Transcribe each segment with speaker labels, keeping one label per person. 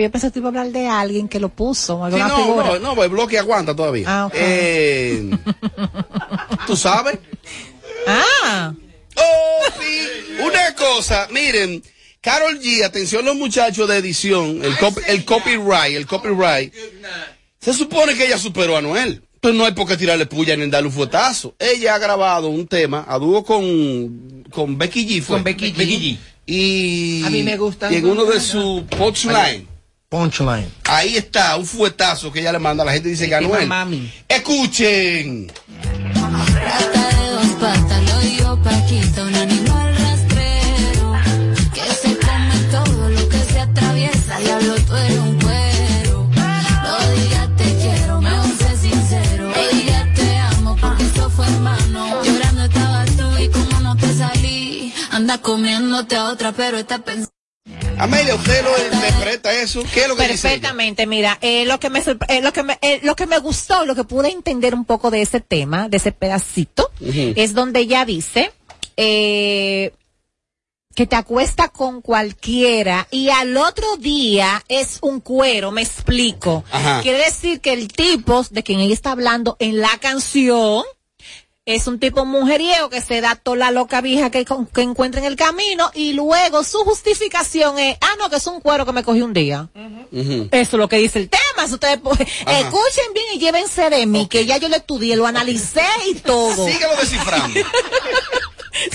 Speaker 1: pero yo pensé que iba a hablar de alguien que lo puso,
Speaker 2: Sí, no,
Speaker 1: figura.
Speaker 2: no, no, pues el bloque aguanta todavía.
Speaker 1: Ah, ok.
Speaker 2: Eh, ¿Tú sabes?
Speaker 1: Ah,
Speaker 2: Oh, sí. Una cosa, miren, Carol G, atención los muchachos de edición, el, cop- el copyright, el copyright. Se supone que ella superó a Noel. Pues no hay por qué tirarle puya ni darle un fuetazo. Ella ha grabado un tema a dúo con, con Becky G. Fue.
Speaker 3: Con Becky G. Becky G.
Speaker 2: Y,
Speaker 3: A mí me gusta.
Speaker 2: y en uno de sus punchline.
Speaker 4: Punchline.
Speaker 2: Ahí está, un fuetazo que ella le manda. La gente dice que a Noel.
Speaker 3: mami.
Speaker 2: Escuchen.
Speaker 5: Rata de dos patas, lo digo Paquita, un animal rastrero que se come todo lo que se atraviesa. Diablo, tú eres un cuero. No digas te quiero, mejor sé sincero. No digas te amo porque eso fue en vano. Llorando estabas tú y como no te salí. Anda comiéndote a otra, pero está pensando.
Speaker 2: Amelia, ¿usted lo interpreta eso? ¿Qué es lo que dice
Speaker 1: perfectamente. Mira, eh, lo que me eh, lo que me eh, lo que me gustó, lo que pude entender un poco de ese tema, de ese pedacito, es donde ella dice eh, que te acuesta con cualquiera y al otro día es un cuero, me explico.
Speaker 2: Ajá.
Speaker 1: Quiere decir que el tipo de quien ella está hablando en la canción es un tipo mujeriego que se da toda la loca vieja que, con- que encuentra en el camino y luego su justificación es, ah, no, que es un cuero que me cogí un día. Eso es lo que dice el tema. Si ustedes pues, escuchen bien y llévense de mí, que ya yo lo estudié, lo analicé y todo.
Speaker 2: Síguelo descifrando.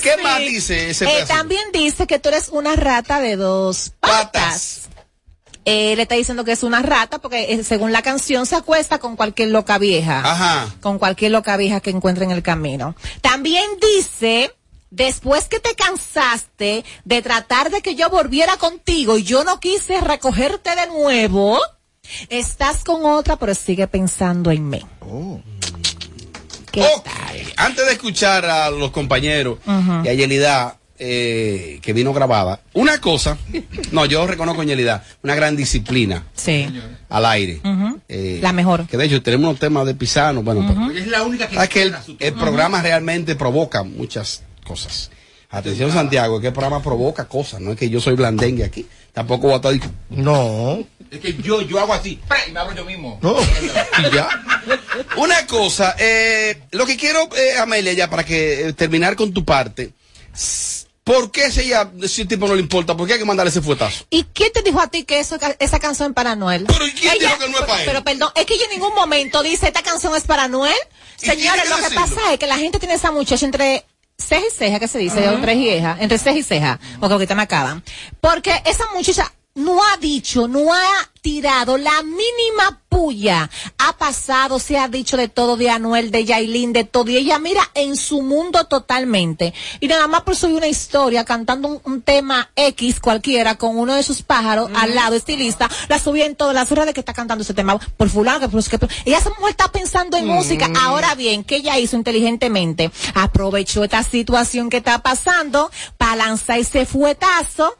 Speaker 2: ¿Qué más dice ese
Speaker 1: Eh, también dice que tú eres una rata de dos patas.
Speaker 2: Patas.
Speaker 1: Eh, le está diciendo que es una rata porque eh, según la canción se acuesta con cualquier loca vieja.
Speaker 2: Ajá.
Speaker 1: Con cualquier loca vieja que encuentre en el camino. También dice, después que te cansaste de tratar de que yo volviera contigo y yo no quise recogerte de nuevo, estás con otra pero sigue pensando en mí. ¿Qué
Speaker 2: Ok.
Speaker 1: tal?
Speaker 2: Antes de escuchar a los compañeros y a Yelida, eh, que vino grabada, una cosa, no, yo reconozco en Yelida, una gran disciplina
Speaker 1: Sí.
Speaker 2: al aire. Eh,
Speaker 1: La mejor.
Speaker 2: Que de hecho tenemos unos temas de Pisano, bueno, pero-
Speaker 3: es la única que
Speaker 2: ¿sabes que el, programa realmente provoca muchas cosas. Atención Santiago, que el programa provoca cosas, no es que yo soy blandengue aquí, tampoco voy a estar
Speaker 4: No.
Speaker 3: Es que yo, yo hago así, me abro yo mismo.
Speaker 4: No.
Speaker 2: y ya. Una cosa, eh, lo que quiero, eh, Amelia, ya para que eh, terminar con tu parte, ¿por qué si ella, si el tipo no le importa, por qué hay que mandarle ese fuetazo?
Speaker 1: ¿Y quién te dijo a ti que eso, esa canción es para Noel?
Speaker 2: Pero ¿y quién dijo que no es para él?
Speaker 1: Pero perdón, es que yo en ningún momento dice esta canción es para Noel.
Speaker 2: ¿Y tiene
Speaker 1: Señores, lo que pasa es que la gente tiene esa muchacha entre ceja y ceja, que se dice, o tres y ceja, entre ceja y ceja, porque ahorita me acaban. Porque esa muchacha no ha dicho, no ha tirado la mínima puya. Ha pasado, se ha dicho de todo de Anuel, de Yailin, de todo. Y ella mira en su mundo totalmente. Y nada más por subir una historia cantando un, un tema X cualquiera con uno de sus pájaros al lado, estilista, la subía en todas las horas de que está cantando ese tema por fulano, que por que por- Ella esa mujer está pensando en música. Ahora bien, ¿qué ella hizo inteligentemente? Aprovechó esta situación que está pasando para lanzar ese fuetazo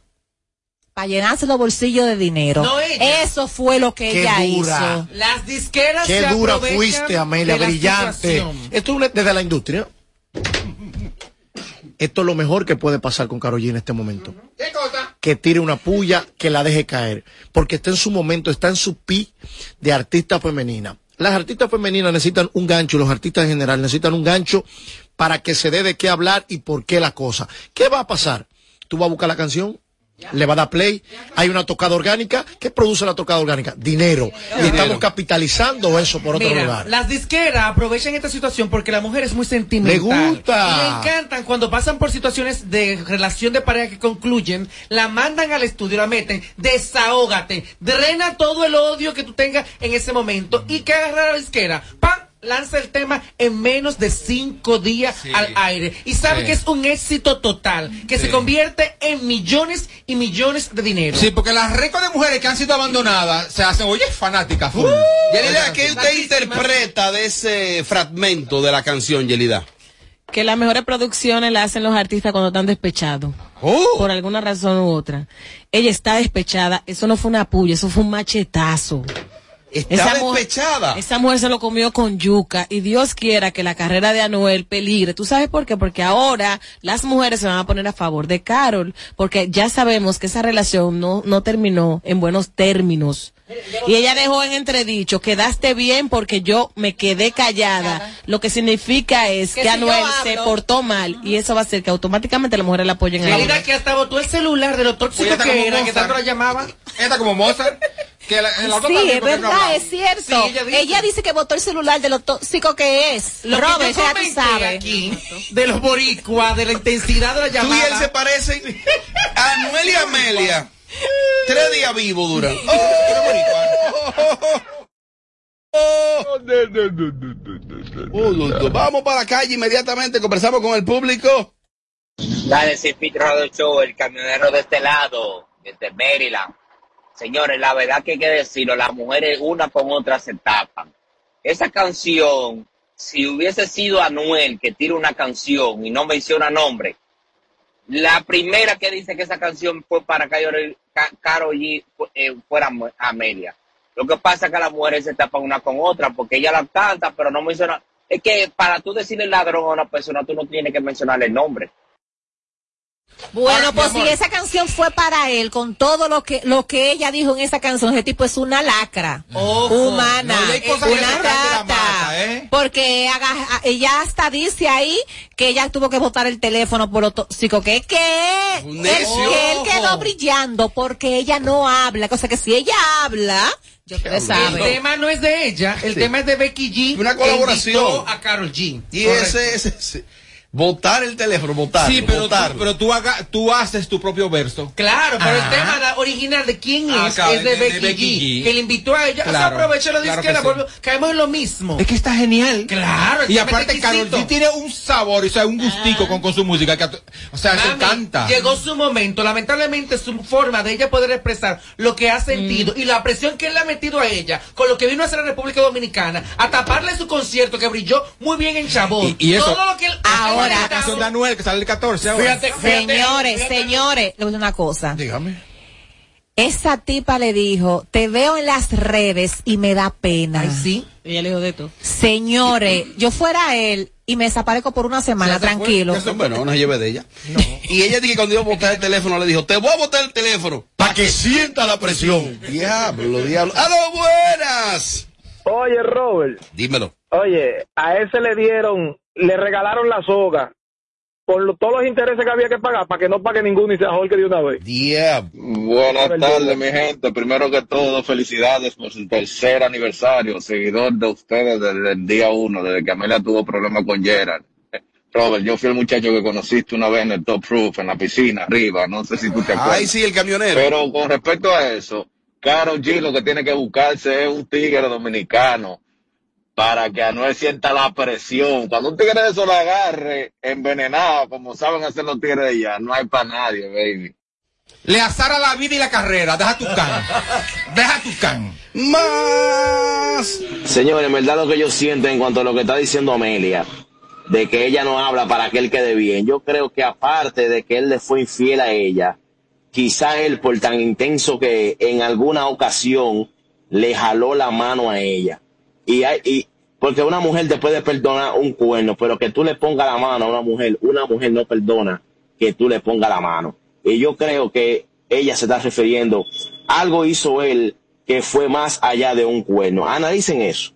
Speaker 1: para llenarse los bolsillos de dinero.
Speaker 3: No ella.
Speaker 1: Eso fue lo que
Speaker 4: Qué
Speaker 1: ella
Speaker 4: dura.
Speaker 1: hizo.
Speaker 3: Las disqueras
Speaker 4: Qué
Speaker 3: se
Speaker 4: dura fuiste, Amelia, brillante. Esto es desde la industria. Esto es lo mejor que puede pasar con Karol G en este momento.
Speaker 3: ¿Qué cosa?
Speaker 4: Que tire una puya, que la deje caer. Porque está en su momento, está en su pi de artista femenina. Las artistas femeninas necesitan un gancho, los artistas en general necesitan un gancho para que se dé de qué hablar y por qué la cosa. ¿Qué va a pasar? Tú vas a buscar la canción, le va a dar play, hay una tocada orgánica. ¿Qué produce la tocada orgánica? Dinero. Y estamos capitalizando eso por otro
Speaker 3: Mira,
Speaker 4: lugar.
Speaker 3: las disqueras aprovechan esta situación porque la mujer es muy sentimental.
Speaker 4: Le gusta.
Speaker 3: Y le encantan cuando pasan por situaciones de relación de pareja que concluyen, la mandan al estudio, la meten, desahógate, drena todo el odio que tú tengas en ese momento y que agarra la disquera, ¡pam! Lanza el tema en menos de cinco días al aire y sabe
Speaker 6: Sí.
Speaker 3: que es un éxito total, que se convierte en millones y millones de dinero.
Speaker 6: Sí, porque las récords de mujeres que han sido abandonadas se hacen, oye, fanáticas. full.
Speaker 2: Yelida, ¿qué usted interpreta de ese fragmento de la canción, Yelida?
Speaker 7: que las mejores producciones las hacen los artistas cuando están despechados.
Speaker 2: Oh.
Speaker 7: Por alguna razón u otra. Ella está despechada. Eso no fue una puya, eso fue un machetazo.
Speaker 2: Está
Speaker 7: mu-
Speaker 2: despechada.
Speaker 7: esa mujer se lo comió con yuca y Dios quiera que la carrera de Anuel peligre. ¿Tú sabes por qué? Porque ahora las mujeres se van a poner a favor de Carol, porque ya sabemos que esa relación no, no terminó en buenos términos. Y ella dejó en entredicho, quedaste bien porque yo me quedé callada. Lo que significa es
Speaker 1: Que
Speaker 7: que,
Speaker 1: si yo
Speaker 7: Anuel se portó mal y eso va a hacer que automáticamente las mujeres la apoyen a
Speaker 3: Mira
Speaker 7: ella.
Speaker 3: que hasta botó el celular de lo tóxico
Speaker 6: Oye,
Speaker 3: que era, que tanto la llamaba.
Speaker 6: Esta como Mozart. Que la, en la otra
Speaker 1: Sí, es verdad, es cierto.
Speaker 3: Sí, ella
Speaker 1: ella,
Speaker 3: dice.
Speaker 1: que botó el celular de lo tóxico que es.
Speaker 3: Lo
Speaker 1: Robert,
Speaker 3: que yo
Speaker 1: ya tú sabes.
Speaker 3: aquí, de los boricuas, de la intensidad de la
Speaker 2: Tú
Speaker 3: llamada.
Speaker 2: y él se parecen. Anuel y Amelia. Tres días vivos duran. Oh. Vamos para la calle inmediatamente. Conversamos con el público.
Speaker 8: Dale, sin filtro del show, el camionero de este lado, desde Maryland. Señores, la verdad que hay que decirlo, las mujeres una con otra se tapan. Esa canción, si hubiese sido Anuel que tira una canción y no menciona nombre, la primera que dice que esa canción fue para Karol Ca- Karol G eh, fuera Am- Amelia. Lo que pasa es que las mujeres se tapan una con otra porque ella la canta, pero no menciona. Es que para tú decirle ladrón a una persona, tú no tienes que mencionarle el nombre.
Speaker 1: Bueno,
Speaker 3: Ahora,
Speaker 1: pues si esa canción fue para él, con todo lo que lo que ella dijo en esa canción, ese tipo es una lacra
Speaker 3: Ojo.
Speaker 1: humana,
Speaker 6: No,
Speaker 1: una rata,
Speaker 6: mata, ¿eh?
Speaker 1: porque haga- ella hasta dice ahí que ella tuvo que botar el teléfono por lo tóxico que es que él,
Speaker 2: Un
Speaker 1: él-
Speaker 2: necio.
Speaker 1: que él quedó brillando porque ella no habla, cosa que si ella habla, yo ustedes
Speaker 3: El tema no es de ella, el tema es de Becky G.
Speaker 2: Una colaboración.
Speaker 3: a Carol G.
Speaker 2: Y
Speaker 3: Correcto.
Speaker 2: ese, ese, ese- Votar el teléfono, votar.
Speaker 6: Sí, pero, tú, pero tú, haga, tú haces tu propio verso.
Speaker 3: Claro, pero
Speaker 6: Ajá.
Speaker 3: el tema la- original de quién
Speaker 6: Ah,
Speaker 3: es
Speaker 6: claro,
Speaker 3: es de,
Speaker 6: de- de
Speaker 3: Becky,
Speaker 6: Becky
Speaker 3: G,
Speaker 6: G.
Speaker 3: que le invitó a ella. O sea,
Speaker 6: Claro,
Speaker 3: aprovechó la
Speaker 6: claro
Speaker 3: disquera,
Speaker 6: que sí.
Speaker 3: volvió- caemos en lo mismo.
Speaker 6: Es que está genial.
Speaker 3: Claro,
Speaker 6: Y aparte, Carol G tiene un sabor, o sea, un gustico con, con su música. Que, o sea, eso
Speaker 3: Mami,
Speaker 6: encanta.
Speaker 3: Llegó su momento, lamentablemente su forma de ella poder expresar lo que ha sentido
Speaker 6: Mm.
Speaker 3: y la presión que él le ha metido a ella con lo que vino a hacer la República Dominicana, a taparle su concierto que brilló muy bien en Chabón.
Speaker 6: Y- y eso-
Speaker 3: Todo lo que él
Speaker 1: Ahora,
Speaker 6: La canción de Anuel, que sale el 14 ahora.
Speaker 3: Fíjate, fíjate,
Speaker 1: Señores,
Speaker 3: fíjate.
Speaker 1: señores, le voy a decir una cosa.
Speaker 2: Dígame.
Speaker 1: Esa tipa le dijo, te veo en las redes y me da pena.
Speaker 3: Ay, sí.
Speaker 7: Ella le dijo de todo.
Speaker 1: Señores, yo fuera él y me desaparezco por una semana, tranquilo.
Speaker 2: se fue, no, no se lleve de ella. Y ella dice que cuando iba a botar el teléfono le dijo, te voy a botar el teléfono para que sienta la presión. Diablo, diablo. ¡Aló, buenas!
Speaker 9: Oye, Robert,
Speaker 2: Dímelo.
Speaker 9: oye, a ese le dieron, le regalaron la soga con lo- todos los intereses que había que pagar para que no pague ninguno y se ahorque de una vez.
Speaker 2: Diablo.
Speaker 10: Buenas tardes, mi gente. Primero que todo, felicidades por su tercer aniversario. Seguidor de ustedes desde el día uno, desde que Amelia tuvo problemas con Gerard. Eh, Robert, yo fui el muchacho que conociste una vez en el Top Roof, en la piscina, arriba. No sé si tú te acuerdas.
Speaker 2: Ay, sí, el camionero.
Speaker 10: Pero con respecto a eso, Karol G lo que tiene que buscarse es un tigre dominicano para que Anuel sienta la presión. Cuando un tigre de eso lo agarre envenenado, como saben hacer los tigres de allá, no hay para nadie, baby.
Speaker 6: Le azara la vida y la carrera. Deja tu can. Deja tu can.
Speaker 2: Más.
Speaker 8: Señores, en verdad lo que yo siento en cuanto a lo que está diciendo Amelia, de que ella no habla para que él quede bien, yo creo que aparte de que él le fue infiel a ella, quizá él por tan intenso que en alguna ocasión le jaló la mano a ella. Y, hay, y porque una mujer te puede perdonar un cuerno, pero que tú le pongas la mano a una mujer, una mujer no perdona que tú le pongas la mano. Y yo creo que ella se está refiriendo, algo hizo él que fue más allá de un cuerno. Analicen eso.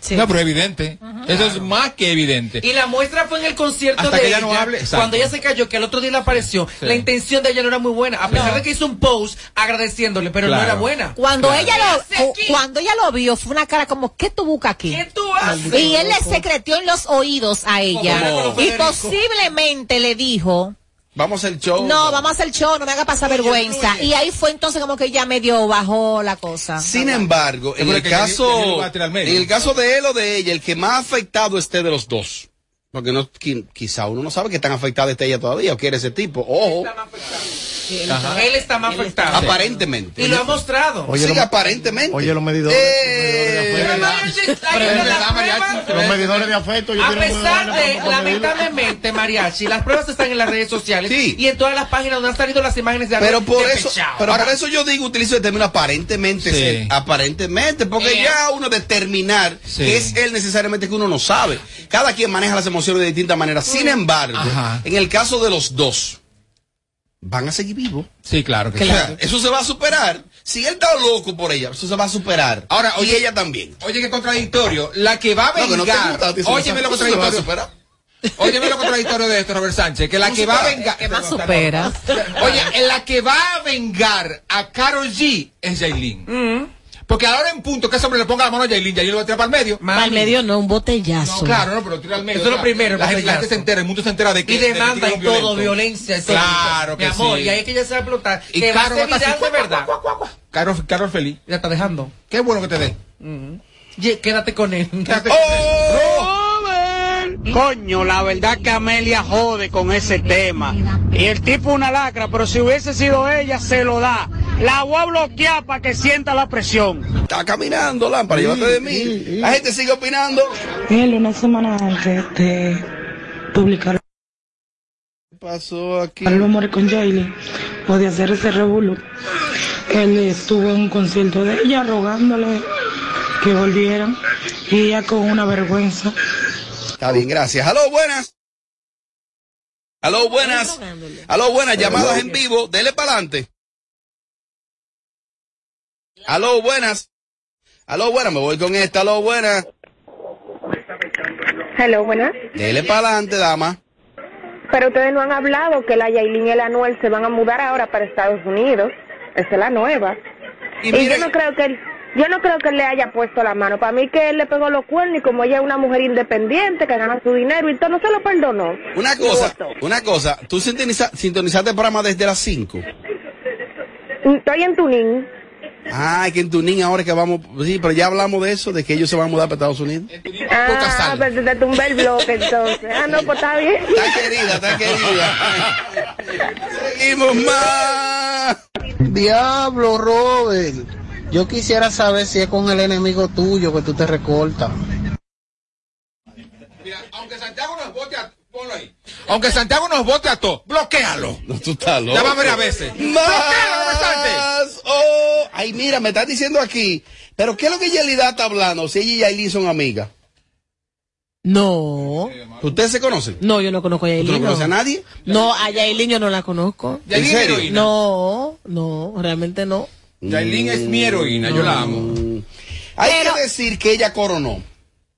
Speaker 1: Sí.
Speaker 6: No, pero evidente. Eso es más que evidente.
Speaker 3: Y la muestra fue en el concierto
Speaker 6: Hasta
Speaker 3: de
Speaker 6: que ella
Speaker 3: ella,
Speaker 6: no hable, exacto.
Speaker 3: cuando ella se cayó, que al otro día le apareció,
Speaker 6: Sí.
Speaker 3: la intención de ella no era muy buena, a pesar de que hizo un post agradeciéndole, pero no
Speaker 6: Claro.
Speaker 3: era buena.
Speaker 1: Cuando
Speaker 6: Claro.
Speaker 1: ella
Speaker 3: ¿Qué
Speaker 1: lo cuando ella lo vio fue una cara como ¿qué tú buscas aquí?
Speaker 3: ¿Qué tú haces?
Speaker 1: Y él le secretó en los oídos a ella
Speaker 2: Como
Speaker 1: y posiblemente le dijo
Speaker 2: Vamos al show.
Speaker 1: no vamos a hacer show no me haga pasar vergüenza y ahí fue entonces como que ya medio bajó la cosa.
Speaker 2: Sin embargo, en el caso,
Speaker 6: al
Speaker 2: en el caso de él o de ella, el que más afectado esté de los dos. Porque no, qui- quizá uno no sabe que tan afectada esté ella todavía o quiere ese tipo. Ojo. Ajá.
Speaker 3: Él está más afectado.
Speaker 2: Aparentemente.
Speaker 3: Y lo ha mostrado.
Speaker 4: Oye,
Speaker 2: sí,
Speaker 4: lo-
Speaker 2: aparentemente.
Speaker 4: Oye, los medidores.
Speaker 2: Eh.
Speaker 4: Los medidores de afecto.
Speaker 3: A pesar de, lamentablemente, Mariachi, las pruebas están en las redes sociales y en todas las páginas donde han salido las imágenes de
Speaker 2: Pero por eso, pero por eso yo digo, utilizo el término aparentemente,
Speaker 6: Sí.
Speaker 2: ser, aparentemente, porque
Speaker 3: Eh.
Speaker 2: ya uno determinar
Speaker 6: Sí.
Speaker 2: que es él necesariamente que uno no sabe. Cada quien maneja las emociones de distintas maneras. Sin embargo,
Speaker 6: Ajá.
Speaker 2: en el caso de los dos, van a seguir vivos.
Speaker 6: Sí, claro que
Speaker 2: O
Speaker 6: sí.
Speaker 2: sea, eso se va a superar. Si él está loco por ella, eso se va a superar.
Speaker 6: Ahora,
Speaker 2: y
Speaker 6: oye-
Speaker 2: ella también.
Speaker 6: Oye, qué contradictorio. La que va a
Speaker 2: No, que no
Speaker 6: vengar. Óyeme lo
Speaker 2: se- eso se va a
Speaker 6: contradictorio. Óyeme lo contradictorio de esto, Robert Sánchez. Que la
Speaker 2: ¿Cómo
Speaker 6: que va a vengar.
Speaker 1: ¿Qué más supera?
Speaker 6: Oye, en la que va a vengar a Carol G es Jailin.
Speaker 3: Mm.
Speaker 6: Porque ahora en punto que ese hombre le ponga la mano a Jailin, Jailin lo va a tirar para el medio.
Speaker 7: Para el medio no, un botellazo.
Speaker 6: No, claro, no, pero tira al medio.
Speaker 3: Eso es lo primero,
Speaker 6: La gente, la gente
Speaker 3: botellazo.
Speaker 6: se entera, el mundo se entera de que.
Speaker 3: y demanda y todo,
Speaker 6: violento.
Speaker 3: violencia y todo.
Speaker 6: Claro que
Speaker 3: Mi amor,
Speaker 6: sí.
Speaker 3: y ahí es que ya se va a explotar.
Speaker 6: Y
Speaker 3: que va a
Speaker 6: Caro
Speaker 3: ser
Speaker 6: va a estar
Speaker 3: viral de verdad.
Speaker 6: Carol, Carol feliz.
Speaker 3: Ya está dejando.
Speaker 6: Qué bueno que te dé.
Speaker 3: Ye- Quédate con él.
Speaker 6: Quédate-
Speaker 11: Coño, la verdad que Amelia jode con ese tema. Y el tipo una lacra, pero si hubiese sido ella, se lo da. La voy a bloquear para que sienta la presión.
Speaker 2: Está caminando, lámpara, llévate de mí. La gente sigue opinando.
Speaker 12: Él una semana antes de publicar
Speaker 2: ¿Qué pasó aquí?
Speaker 12: el amor con Jailin o de hacer ese revuelo, él estuvo en un concierto de ella rogándole que volvieran y ella con una vergüenza.
Speaker 2: Está bien, gracias. Aló, buenas. Aló, buenas. Aló, buenas. Llamadas en vivo. Dele para adelante. Aló, buenas. Aló, buenas. Me voy con esta. Aló, buenas.
Speaker 13: Hello, buenas.
Speaker 2: Dele para adelante, dama.
Speaker 13: Pero ustedes no han hablado que la Yailin y el Anuel se van a mudar ahora para Estados Unidos. Esa es la nueva.
Speaker 3: Y
Speaker 13: Y,
Speaker 3: mire-
Speaker 13: yo no creo que yo no creo que él le haya puesto la mano. Para mí que él le pegó los cuernos y como ella es una mujer independiente que gana su dinero y todo, no se lo perdonó.
Speaker 2: Una cosa, una cosa. Tú sintoniza- sintonizaste el programa desde las 5.
Speaker 13: Estoy en Tunín.
Speaker 2: Ay, que en Tunín ahora que vamos. Sí, pero ya hablamos de eso, de que ellos se van a mudar para Estados Unidos.
Speaker 13: Ah, pero te tumbé el bloque entonces. Ah, no, pues está bien.
Speaker 2: Está querida, está querida. Seguimos más.
Speaker 14: Diablo, Robert. Yo quisiera saber si es con el enemigo tuyo que tú te recortas.
Speaker 6: Mira, aunque Santiago nos vote a. Ponlo ahí. Aunque Santiago nos vote a todos, bloquealo.
Speaker 2: No, tú estás loco.
Speaker 6: Ya va varias veces. Bloquealo, Robert Sánchez.
Speaker 2: Más. Oh, ay, mira, me estás diciendo aquí. Pero ¿qué es lo que Yelida está hablando? Si ella y Yailin son amigas.
Speaker 7: No.
Speaker 2: ¿Ustedes se conocen?
Speaker 7: No, yo no conozco a
Speaker 2: ¿Tú no
Speaker 7: Yailin.
Speaker 2: conoces a nadie?
Speaker 7: no a Yailin yo no la conozco.
Speaker 2: ¿En serio?
Speaker 7: No, no, realmente no.
Speaker 6: Yailin es mi heroína, yo la amo.
Speaker 2: Hay
Speaker 1: Pero-
Speaker 2: que decir que ella coronó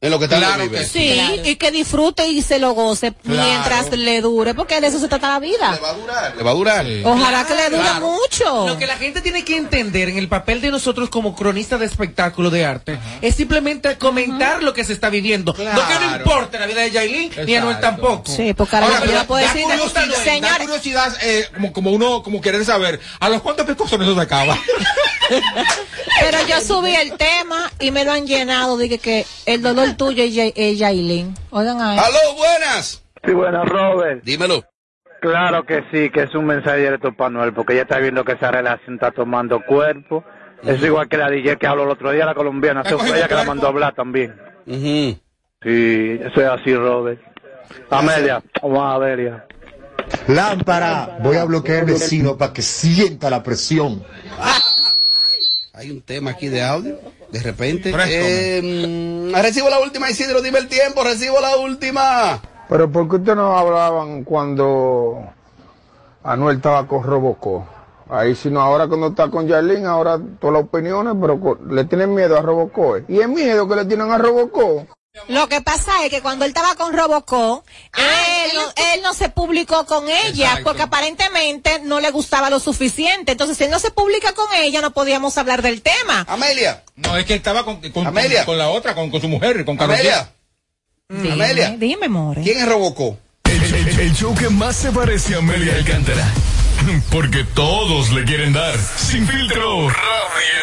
Speaker 2: en lo que está
Speaker 6: Claro que
Speaker 1: Sí,
Speaker 7: Claro.
Speaker 1: y que disfrute y se lo goce
Speaker 6: Claro.
Speaker 1: mientras le dure, porque de eso se trata la vida.
Speaker 2: Le va a durar. Le va a durar.
Speaker 6: Sí.
Speaker 1: Ojalá que le dure
Speaker 6: Claro.
Speaker 1: mucho.
Speaker 3: Lo que la gente tiene que entender en el papel de nosotros como cronistas de espectáculo de arte es simplemente comentar lo que se está viviendo. No que no importe la vida de Yailin ni a
Speaker 6: Exacto.
Speaker 3: tampoco.
Speaker 1: Sí, porque ahora puedo
Speaker 6: da
Speaker 1: decir,
Speaker 6: curiosidad, da
Speaker 1: señor,
Speaker 6: curiosidad eh, como, como uno como querer saber a los cuántos picosones eso se acaba.
Speaker 1: pero yo subí el tema y me lo han llenado, dije que el dolor tuyo es Ya- es Yailin. Oigan ahí.
Speaker 2: Aló, buenas.
Speaker 9: Sí, bueno, Robert.
Speaker 2: Dímelo.
Speaker 9: Claro que sí, que es un mensaje directo para Noel, porque ella está viendo que esa relación está tomando cuerpo. Es igual que la DJ que habló el otro día, la colombiana. Eso fue ella que la mandó a hablar también.
Speaker 2: Ujú.
Speaker 9: Sí, eso es así, Robert. Amelia, vamos a ver ya.
Speaker 15: Lámpara, voy a bloquear al vecino para que sienta la presión.
Speaker 2: Hay un tema aquí de audio. De repente. Eh, mm, recibo la última, Isidro. Dime el tiempo. Recibo la última.
Speaker 16: Pero ¿por qué ustedes no hablaban cuando Anuel estaba con Robocó? Ahí sino ahora cuando está con Yailin, ahora todas las opiniones, pero le tienen miedo a Robocó. ¿eh? Y el miedo que le tienen a Robocó.
Speaker 1: Lo que pasa es que cuando él estaba con Robocó, él, no, él no se publicó con ella
Speaker 6: Exacto.
Speaker 1: porque aparentemente no le gustaba lo suficiente. Entonces, si él no se publica con ella, no podíamos hablar del tema.
Speaker 2: Amelia.
Speaker 6: No, es que él estaba con, con,
Speaker 2: Amelia.
Speaker 6: con, con la otra, con, con su mujer, con Carol G.
Speaker 2: Amelia.
Speaker 1: Dime,
Speaker 2: Amelia.
Speaker 1: dime, more.
Speaker 2: ¿Quién es Robocó?
Speaker 17: El, el- el show que más se parece a Amelia Alcántara. Porque todos le quieren dar. Sin filtro. Radio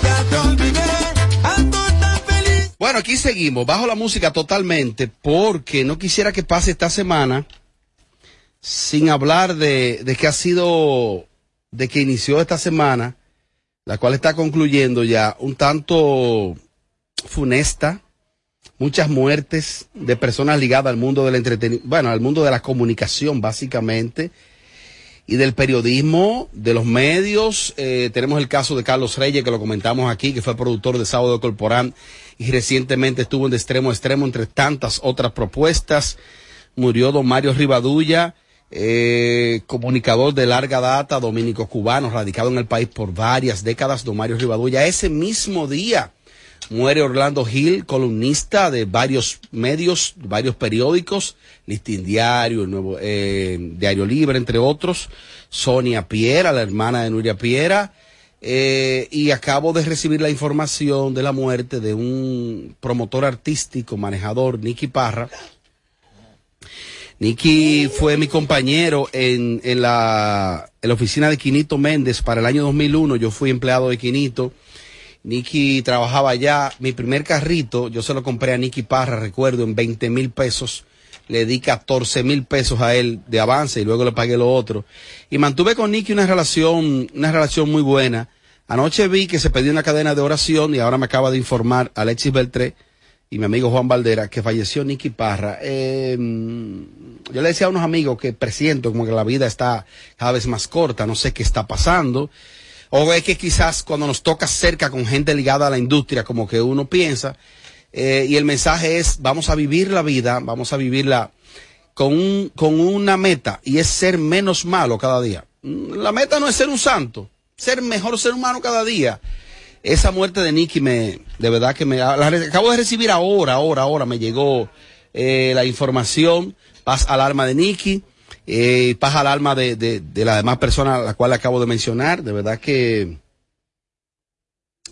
Speaker 2: Bueno, aquí seguimos, bajo la música totalmente, porque no quisiera que pase esta semana sin hablar de, de que ha sido, de que inició esta semana, la cual está concluyendo ya un tanto funesta, muchas muertes de personas ligadas al mundo del entretenimiento, bueno, al mundo de la comunicación básicamente, y del periodismo, de los medios. Eh, tenemos el caso de Carlos Reyes, que lo comentamos aquí, que fue productor de Sábado Corporán y recientemente estuvo en de extremo a extremo entre tantas otras propuestas. Murió don Mario Rivadulla, eh, comunicador de larga data, dominico cubano, radicado en el país por varias décadas, don Mario Rivadulla. Ese mismo día muere Orlando Gil, columnista de varios medios, varios periódicos, Listín Diario, el Nuevo eh, Diario Libre, entre otros. Sonia Piera, la hermana de Nuria Piera. Eh, y acabo de recibir la información de la muerte de un promotor artístico, manejador, Nicky Parra. Nicky fue mi compañero en, en, la, en la oficina de Quinito Méndez para el año 2001. Yo fui empleado de Quinito. Nicky trabajaba allá. Mi primer carrito, yo se lo compré a Nicky Parra, recuerdo, en 20 mil pesos. Le di 14 mil pesos a él de avance y luego le pagué lo otro. Y mantuve con Nicky una relación, una relación muy buena. Anoche vi que se pidió una cadena de oración y ahora me acaba de informar Alexis Beltré y mi amigo Juan Valdera que falleció Nicky Parra. Eh, yo le decía a unos amigos que presiento como que la vida está cada vez más corta, no sé qué está pasando. O es que quizás cuando nos toca cerca con gente ligada a la industria, como que uno piensa, eh, y el mensaje es, vamos a vivir la vida, vamos a vivirla con, un, con una meta, y es ser menos malo cada día. La meta no es ser un santo, ser mejor ser humano cada día. Esa muerte de Nicky me, de verdad que me, la, acabo de recibir ahora, ahora, ahora me llegó eh, la información, paz al alma de Nicky, eh, paz al alma de, de, de las demás personas a las cuales acabo de mencionar, de verdad que,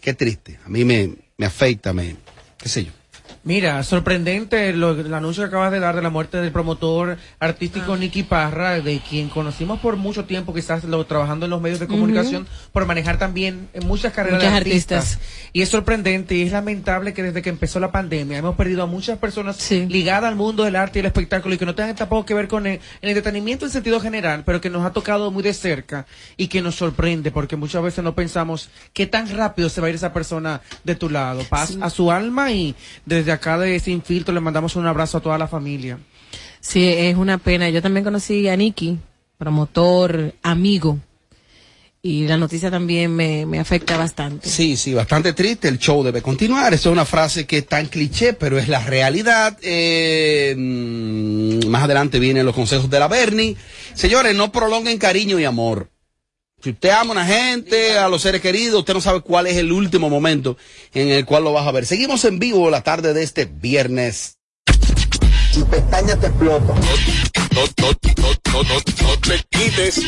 Speaker 2: qué triste, a mí me, me afecta, me, qué sé yo.
Speaker 3: Mira, sorprendente lo- el anuncio que acabas de dar de la muerte del promotor artístico Nicky Parra, de quien conocimos por mucho tiempo, quizás lo, trabajando en los medios de comunicación, por manejar también en muchas carreras
Speaker 7: Muchas
Speaker 3: de artistas.
Speaker 7: artistas.
Speaker 3: Y es sorprendente y es lamentable que desde que empezó la pandemia hemos perdido a muchas personas ligadas al mundo del arte y el espectáculo y que no tengan tampoco que ver con el, el entretenimiento en sentido general, pero que nos ha tocado muy de cerca y que nos sorprende porque muchas veces no pensamos qué tan rápido se va a ir esa persona de tu lado. Paz a su alma y desde acá de Sin Filtro le mandamos un abrazo a toda la familia.
Speaker 7: Sí, es una pena. Yo también conocí a Nicky, promotor, amigo. Y la noticia también me, me afecta bastante.
Speaker 2: Sí, sí, bastante triste. El show debe continuar. Esa es una frase que es tan cliché, pero es la realidad. Eh, mm, más adelante vienen los consejos de la Bernie. Señores, no prolonguen cariño y amor. Si usted ama a una gente, a los seres queridos, usted no sabe cuál es el último momento en el cual lo vas a ver. Seguimos en vivo la tarde de este viernes.
Speaker 18: Tu pestaña te explota.
Speaker 17: No, no, no, no, no, no te quites.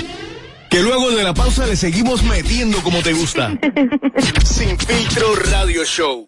Speaker 17: Que luego de la pausa le seguimos metiendo como te gusta. Sin filtro radio show.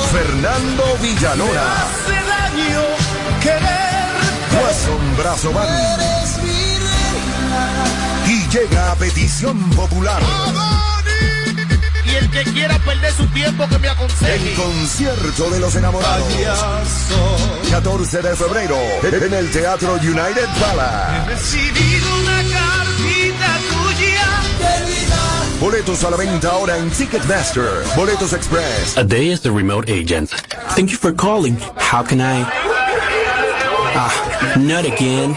Speaker 19: Fernando Villalona.
Speaker 20: Hace daño querer.
Speaker 19: Brazo
Speaker 20: reina.
Speaker 19: Y llega a petición popular.
Speaker 21: Y el que quiera perder su tiempo que me aconseje.
Speaker 19: El concierto de los enamorados. 14 de febrero en el Teatro United Palace.
Speaker 21: Recibido una.
Speaker 19: Boletos a la venta ahora en Ticketmaster. Boletos Express.
Speaker 22: A day as the remote agent. Thank you for calling. How can I? Ah, not again.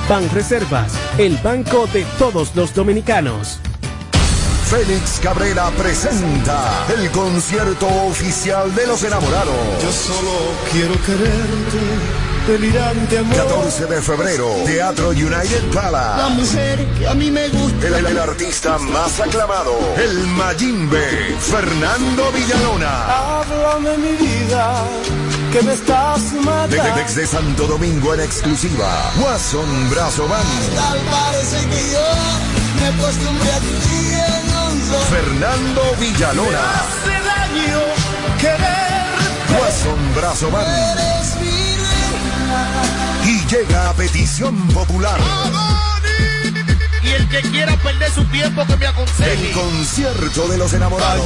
Speaker 23: Banreservas. El banco de todos los dominicanos.
Speaker 19: Félix Cabrera presenta el concierto oficial de los enamorados.
Speaker 20: Yo solo quiero quererte, delirante amor.
Speaker 19: 14 de febrero, Teatro United
Speaker 20: La
Speaker 19: Palace.
Speaker 20: mujer que a mí me gusta.
Speaker 19: El, el artista más aclamado, el Mayimbe, Fernando Villalona.
Speaker 20: Háblame mi vida, que me estás
Speaker 19: De-
Speaker 20: matando.
Speaker 19: de- desde Santo Domingo en exclusiva, Watson Brazo Band,
Speaker 20: Tal parece que yo me acostumbré a ti en un solo.
Speaker 19: Fernando Villalona,
Speaker 20: Hace daño querer.
Speaker 19: Watson Brazo Band.
Speaker 20: Eres mi reina.
Speaker 19: Y llega a petición popular.
Speaker 21: El que quiera perder su tiempo que me aconseje.
Speaker 19: El concierto de los enamorados.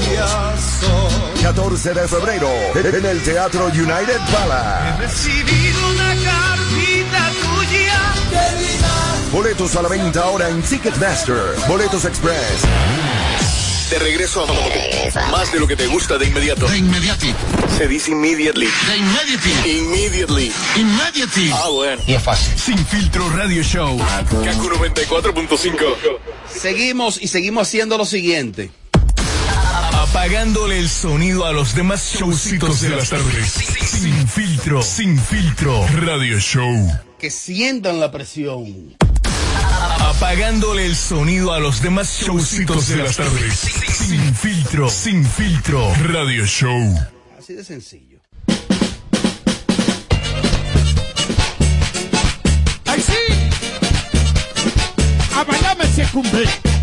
Speaker 19: 14 de febrero en el Teatro United Palace.
Speaker 21: Recibido una cartita tuya.
Speaker 19: Boletos a la venta ahora en Ticketmaster. Boletos Express.
Speaker 17: De regreso a más de lo que te gusta de inmediato. De inmediati. Se dice immediately. De immediately. Immediately. Immediately. Ah, bueno. Y es fácil. Sin filtro radio show. Kaku 94.5.
Speaker 2: Seguimos y seguimos haciendo lo siguiente.
Speaker 17: Apagándole el sonido a los demás showcitos de las tardes. Sin filtro. Sin filtro radio show.
Speaker 2: Que sientan la presión.
Speaker 17: Apagándole el sonido a los demás showcitos de las tardes. Sin filtro. Sin filtro radio show.
Speaker 2: Así de sencillo.
Speaker 21: ¡Ay, sí! A bailarme se cumple.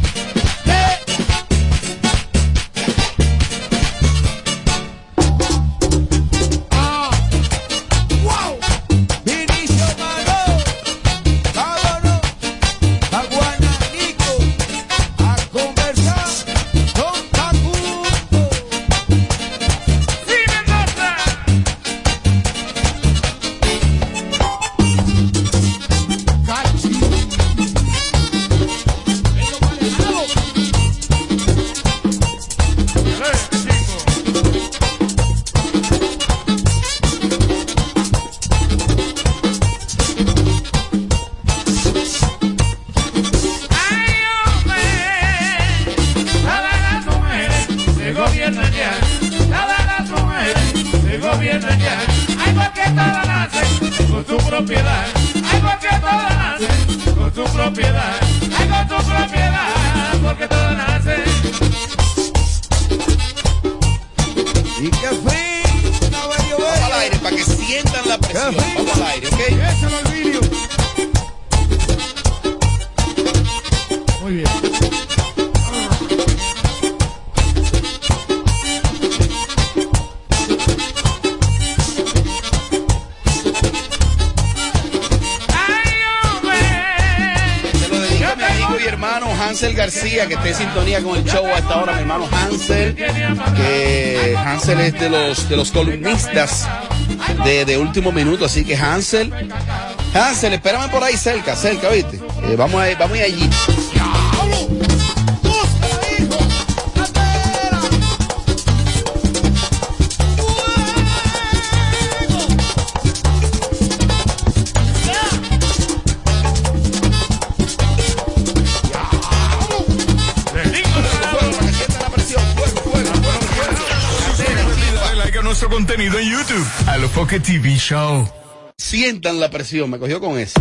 Speaker 2: De los, columnistas de, de último minuto, así que Hansel, Hansel, espérame por ahí cerca, cerca, ¿viste? Eh, vamos, a, vamos a ir allí.
Speaker 17: TV Show.
Speaker 2: Sientan la presión, me cogió con eso.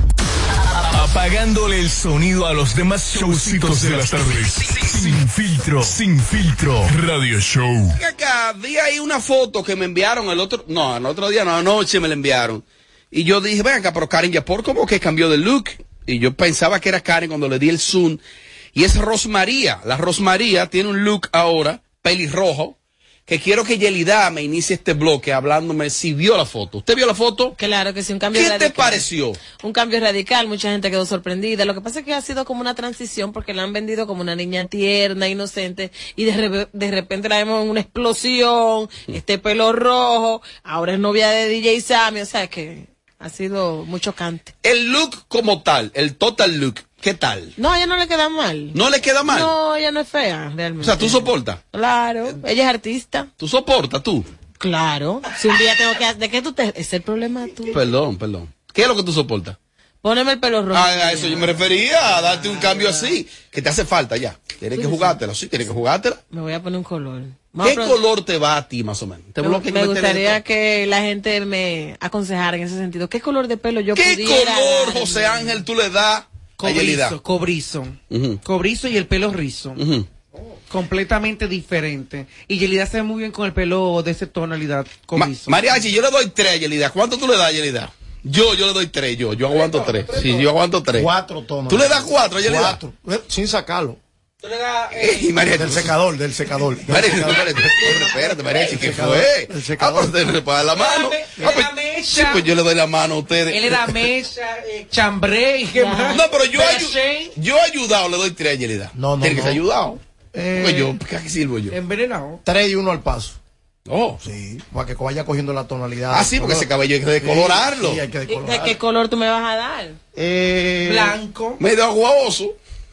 Speaker 17: Apagándole el sonido a los demás showcitos de las tardes. Sin filtro, sin filtro. Radio Show.
Speaker 2: Acá vi ahí una foto que me enviaron el otro, no, el otro día, no, anoche me la enviaron. Y yo dije, ven acá, pero Karen Yapor como que cambió de look. Y yo pensaba que era Karen cuando le di el zoom. Y es Rosmaría. La Rosmaría tiene un look ahora, pelirrojo, que quiero que Yelida me inicie este bloque hablándome si vio la foto. ¿Usted vio la foto?
Speaker 7: Claro que sí, un cambio
Speaker 2: ¿Qué
Speaker 7: radical.
Speaker 2: te pareció?
Speaker 7: Un cambio radical, mucha gente quedó sorprendida. Lo que pasa es que ha sido como una transición porque la han vendido como una niña tierna, inocente, y de, re- de repente la vemos en una explosión, este pelo rojo, ahora es novia de DJ Sammy, o sea que ha sido muy chocante.
Speaker 2: El look como tal, el total look, ¿qué tal?
Speaker 7: No, a ella no le queda mal.
Speaker 2: ¿No le queda mal?
Speaker 7: No, ella no es fea,
Speaker 2: O
Speaker 7: realmente.
Speaker 2: sea, ¿tú soportas?
Speaker 7: Claro, ella es artista.
Speaker 2: ¿Tú soportas tú?
Speaker 7: Claro. Si un día tengo que... ¿De qué tú te...? Es el problema tú.
Speaker 2: Perdón, perdón. ¿Qué es lo que tú soportas?
Speaker 7: Póneme el pelo rojo.
Speaker 2: Ah, a eso yo me refería, a darte un cambio así, que te hace falta ya. Tienes que jugártela, sí, tienes que jugártela.
Speaker 7: Me voy a poner un color.
Speaker 2: ¿Qué color te va a ti más o menos? Te
Speaker 7: Me, me gustaría que la gente me aconsejara en ese sentido. ¿Qué color de pelo yo
Speaker 2: ¿Qué
Speaker 7: pudiera
Speaker 2: color,
Speaker 7: darle?
Speaker 2: José Ángel, tú le das
Speaker 3: Cobrizo, cobrizo. Cobrizo y el pelo rizo. Completamente diferente. Y Yelida se ve muy bien con el pelo de esa tonalidad
Speaker 2: Ma-
Speaker 3: cobrizo.
Speaker 2: Mariachi, yo le doy tres a Yelida. ¿Cuánto tú le das a Yelida? Yo, yo le doy tres, yo. Yo aguanto tres. Sí, yo aguanto tres.
Speaker 15: Cuatro tonos.
Speaker 2: ¿Tú le das cuatro a Yelida?
Speaker 15: Cuatro. Eh, Sin sacarlo.
Speaker 2: Ey, Mariachi.
Speaker 15: Del secador, del secador. Del
Speaker 2: Mariachi,
Speaker 15: secador.
Speaker 2: espérate, espérate, Mariachi, ¿qué fue?
Speaker 15: el
Speaker 2: Ah,
Speaker 15: secador.
Speaker 2: le puedes dar la mano. Ah,
Speaker 3: le
Speaker 2: pues-
Speaker 3: mecha.
Speaker 2: Sí, pues yo le doy la mano a ustedes.
Speaker 3: Él le da mecha, eh, chambré y qué más.
Speaker 2: No, pero yo, ayu-
Speaker 3: Shane,
Speaker 2: yo he ayudado, le doy tres a Yelida.
Speaker 15: No, no,
Speaker 2: Tiene que
Speaker 15: no.
Speaker 2: ser ayudado.
Speaker 15: Eh,
Speaker 2: Pues yo, ¿qué sirvo yo?
Speaker 3: envenenado.
Speaker 15: Tres y uno al paso.
Speaker 2: Oh.
Speaker 15: Sí, para que vaya cogiendo la tonalidad.
Speaker 2: Ah, sí, porque ese cabello hay que decolorarlo.
Speaker 15: Sí, hay que
Speaker 7: ¿De qué color tú me vas a dar?
Speaker 15: Eh,
Speaker 3: Blanco.
Speaker 2: Medio aguaoso.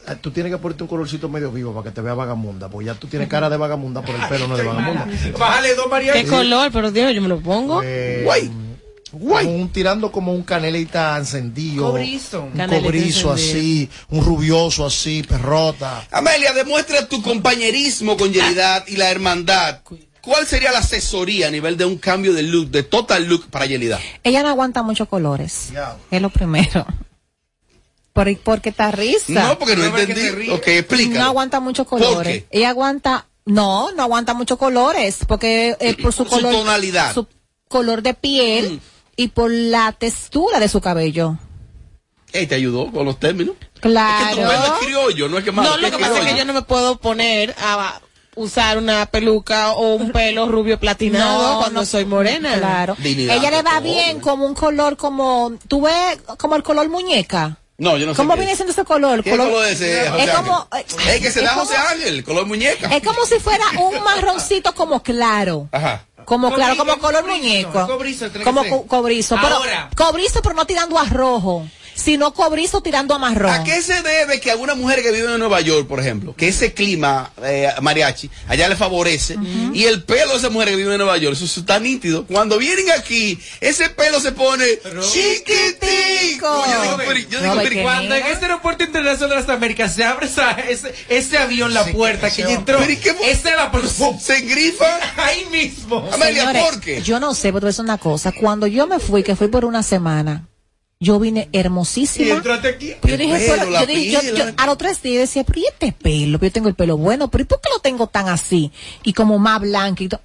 Speaker 15: eh, Tú tienes que ponerte un colorcito medio vivo para que te vea vagamunda, porque ya tú tienes cara de vagamunda, pero el pelo no es de vagamunda.
Speaker 3: Bájale dos
Speaker 7: ¿Qué
Speaker 3: mariachis.
Speaker 7: color? Pero Dios, yo me lo pongo.
Speaker 15: Eh,
Speaker 2: Guay. Guay.
Speaker 15: como un, tirando como un canelita encendido.
Speaker 3: Cobrizo.
Speaker 15: Un
Speaker 7: Canelita
Speaker 15: cobrizo
Speaker 7: encendido.
Speaker 15: así, un rubioso así, perrota.
Speaker 2: Amelia, demuestra tu compañerismo con Yelida y la hermandad. ¿Cuál sería la asesoría a nivel de un cambio de look, de total look para Yelida?
Speaker 1: Ella no aguanta muchos colores. Es lo primero. Por, porque está risa.
Speaker 2: No, porque no
Speaker 3: No,
Speaker 2: entendí. Ok, explica.
Speaker 1: No aguanta muchos
Speaker 2: ¿Por
Speaker 1: colores.
Speaker 2: qué?
Speaker 1: Ella aguanta, no, no aguanta muchos colores, porque eh, por su
Speaker 2: Su
Speaker 1: color,
Speaker 2: tonalidad.
Speaker 1: su color de piel y por la textura de su cabello.
Speaker 2: Ey, ¿te ayudó con los términos?
Speaker 1: Claro.
Speaker 2: Es que es criollo, no es que malo.
Speaker 7: No, lo que pasa es que yo no me puedo poner a usar una peluca o un pelo rubio platinado
Speaker 1: No,
Speaker 7: cuando
Speaker 1: no.
Speaker 7: soy morena.
Speaker 1: Claro.
Speaker 2: Dignidad,
Speaker 1: Ella le va bien como un color como, tú ves como el color muñeca.
Speaker 2: No, yo no sé.
Speaker 1: ¿Cómo
Speaker 2: qué
Speaker 1: viene siendo ese color?
Speaker 2: ¿Qué color es ese, José
Speaker 1: es como,
Speaker 2: Ángel? Es que se da José Ángel, color muñeca.
Speaker 1: Es como si fuera un marroncito como claro.
Speaker 2: Ajá.
Speaker 1: Como claro,
Speaker 3: Cobrizo,
Speaker 1: como color
Speaker 3: cobrizo,
Speaker 1: muñeco.
Speaker 3: cobrizo tiene
Speaker 1: como
Speaker 3: que ser.
Speaker 1: co- cobrizo.
Speaker 3: Ahora.
Speaker 1: Pero cobrizo, pero no tirando a rojo, sino cobrizo tirando a marrón.
Speaker 2: ¿A qué se debe que alguna mujer que vive en Nueva York, por ejemplo, que ese clima eh, mariachi allá le favorece y el pelo de esa mujer que vive en Nueva York, eso, eso está nítido. Cuando vienen aquí, ese pelo se pone chiquitico. Yo digo, pero, yo digo,
Speaker 1: No,
Speaker 2: pero-.
Speaker 3: Cuando en este aeropuerto internacional de las Américas se abre esa- ese, ese avión, la puerta que ya entró,
Speaker 2: pero ¿y qué-
Speaker 3: esa es la persona.
Speaker 2: se engrifa.
Speaker 3: Ahí mismo.
Speaker 2: Amelia,
Speaker 1: Señores,
Speaker 2: ¿por qué?
Speaker 1: Yo no sé, pero decir una cosa. Cuando yo me fui, que fui por una semana, yo vine
Speaker 3: Y
Speaker 1: hermosísima.
Speaker 3: entrate aquí.
Speaker 1: Yo dije,
Speaker 2: pelo,
Speaker 1: pero- yo dije, yo- yo- a los tres días decía, pero ¿y este pelo? Yo tengo el pelo bueno, pero ¿y por qué lo tengo tan así? Y como más blanquito.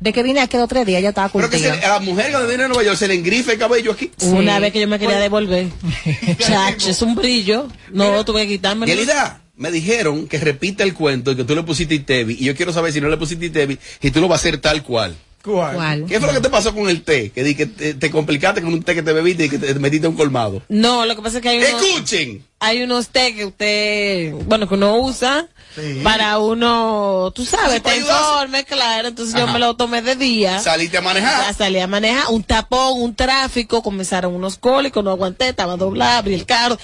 Speaker 1: De que vine aquí los tres días ya estaba
Speaker 2: Pero que se, a la mujer cuando viene a Nueva York se le engrifa el cabello aquí.
Speaker 7: Una vez que yo me quería devolver. Chacho, es un brillo. No, tuve que quitarme.
Speaker 2: Yelida, me dijeron que repita el cuento y que tú le pusiste Itevi. Y yo quiero saber si no le pusiste Itevi y tú lo vas a hacer tal cual.
Speaker 3: ¿Cuál?
Speaker 1: ¿Cuál?
Speaker 2: ¿Qué fue lo que te pasó con el té? Que, di que te, te complicaste con un té que te bebiste y que te metiste un colmado.
Speaker 7: No, lo que pasa es que hay unos,
Speaker 2: Escuchen.
Speaker 7: hay unos té que usted, bueno, que uno usa
Speaker 15: Sí.
Speaker 7: para uno, tú sabes, te informe, claro. Entonces yo me lo tomé de día.
Speaker 2: Saliste a
Speaker 7: Ya
Speaker 2: manejar.
Speaker 7: salí a manejar, un tapón, un tráfico, comenzaron unos cólicos, no aguanté, estaba doblado, abrí el carro.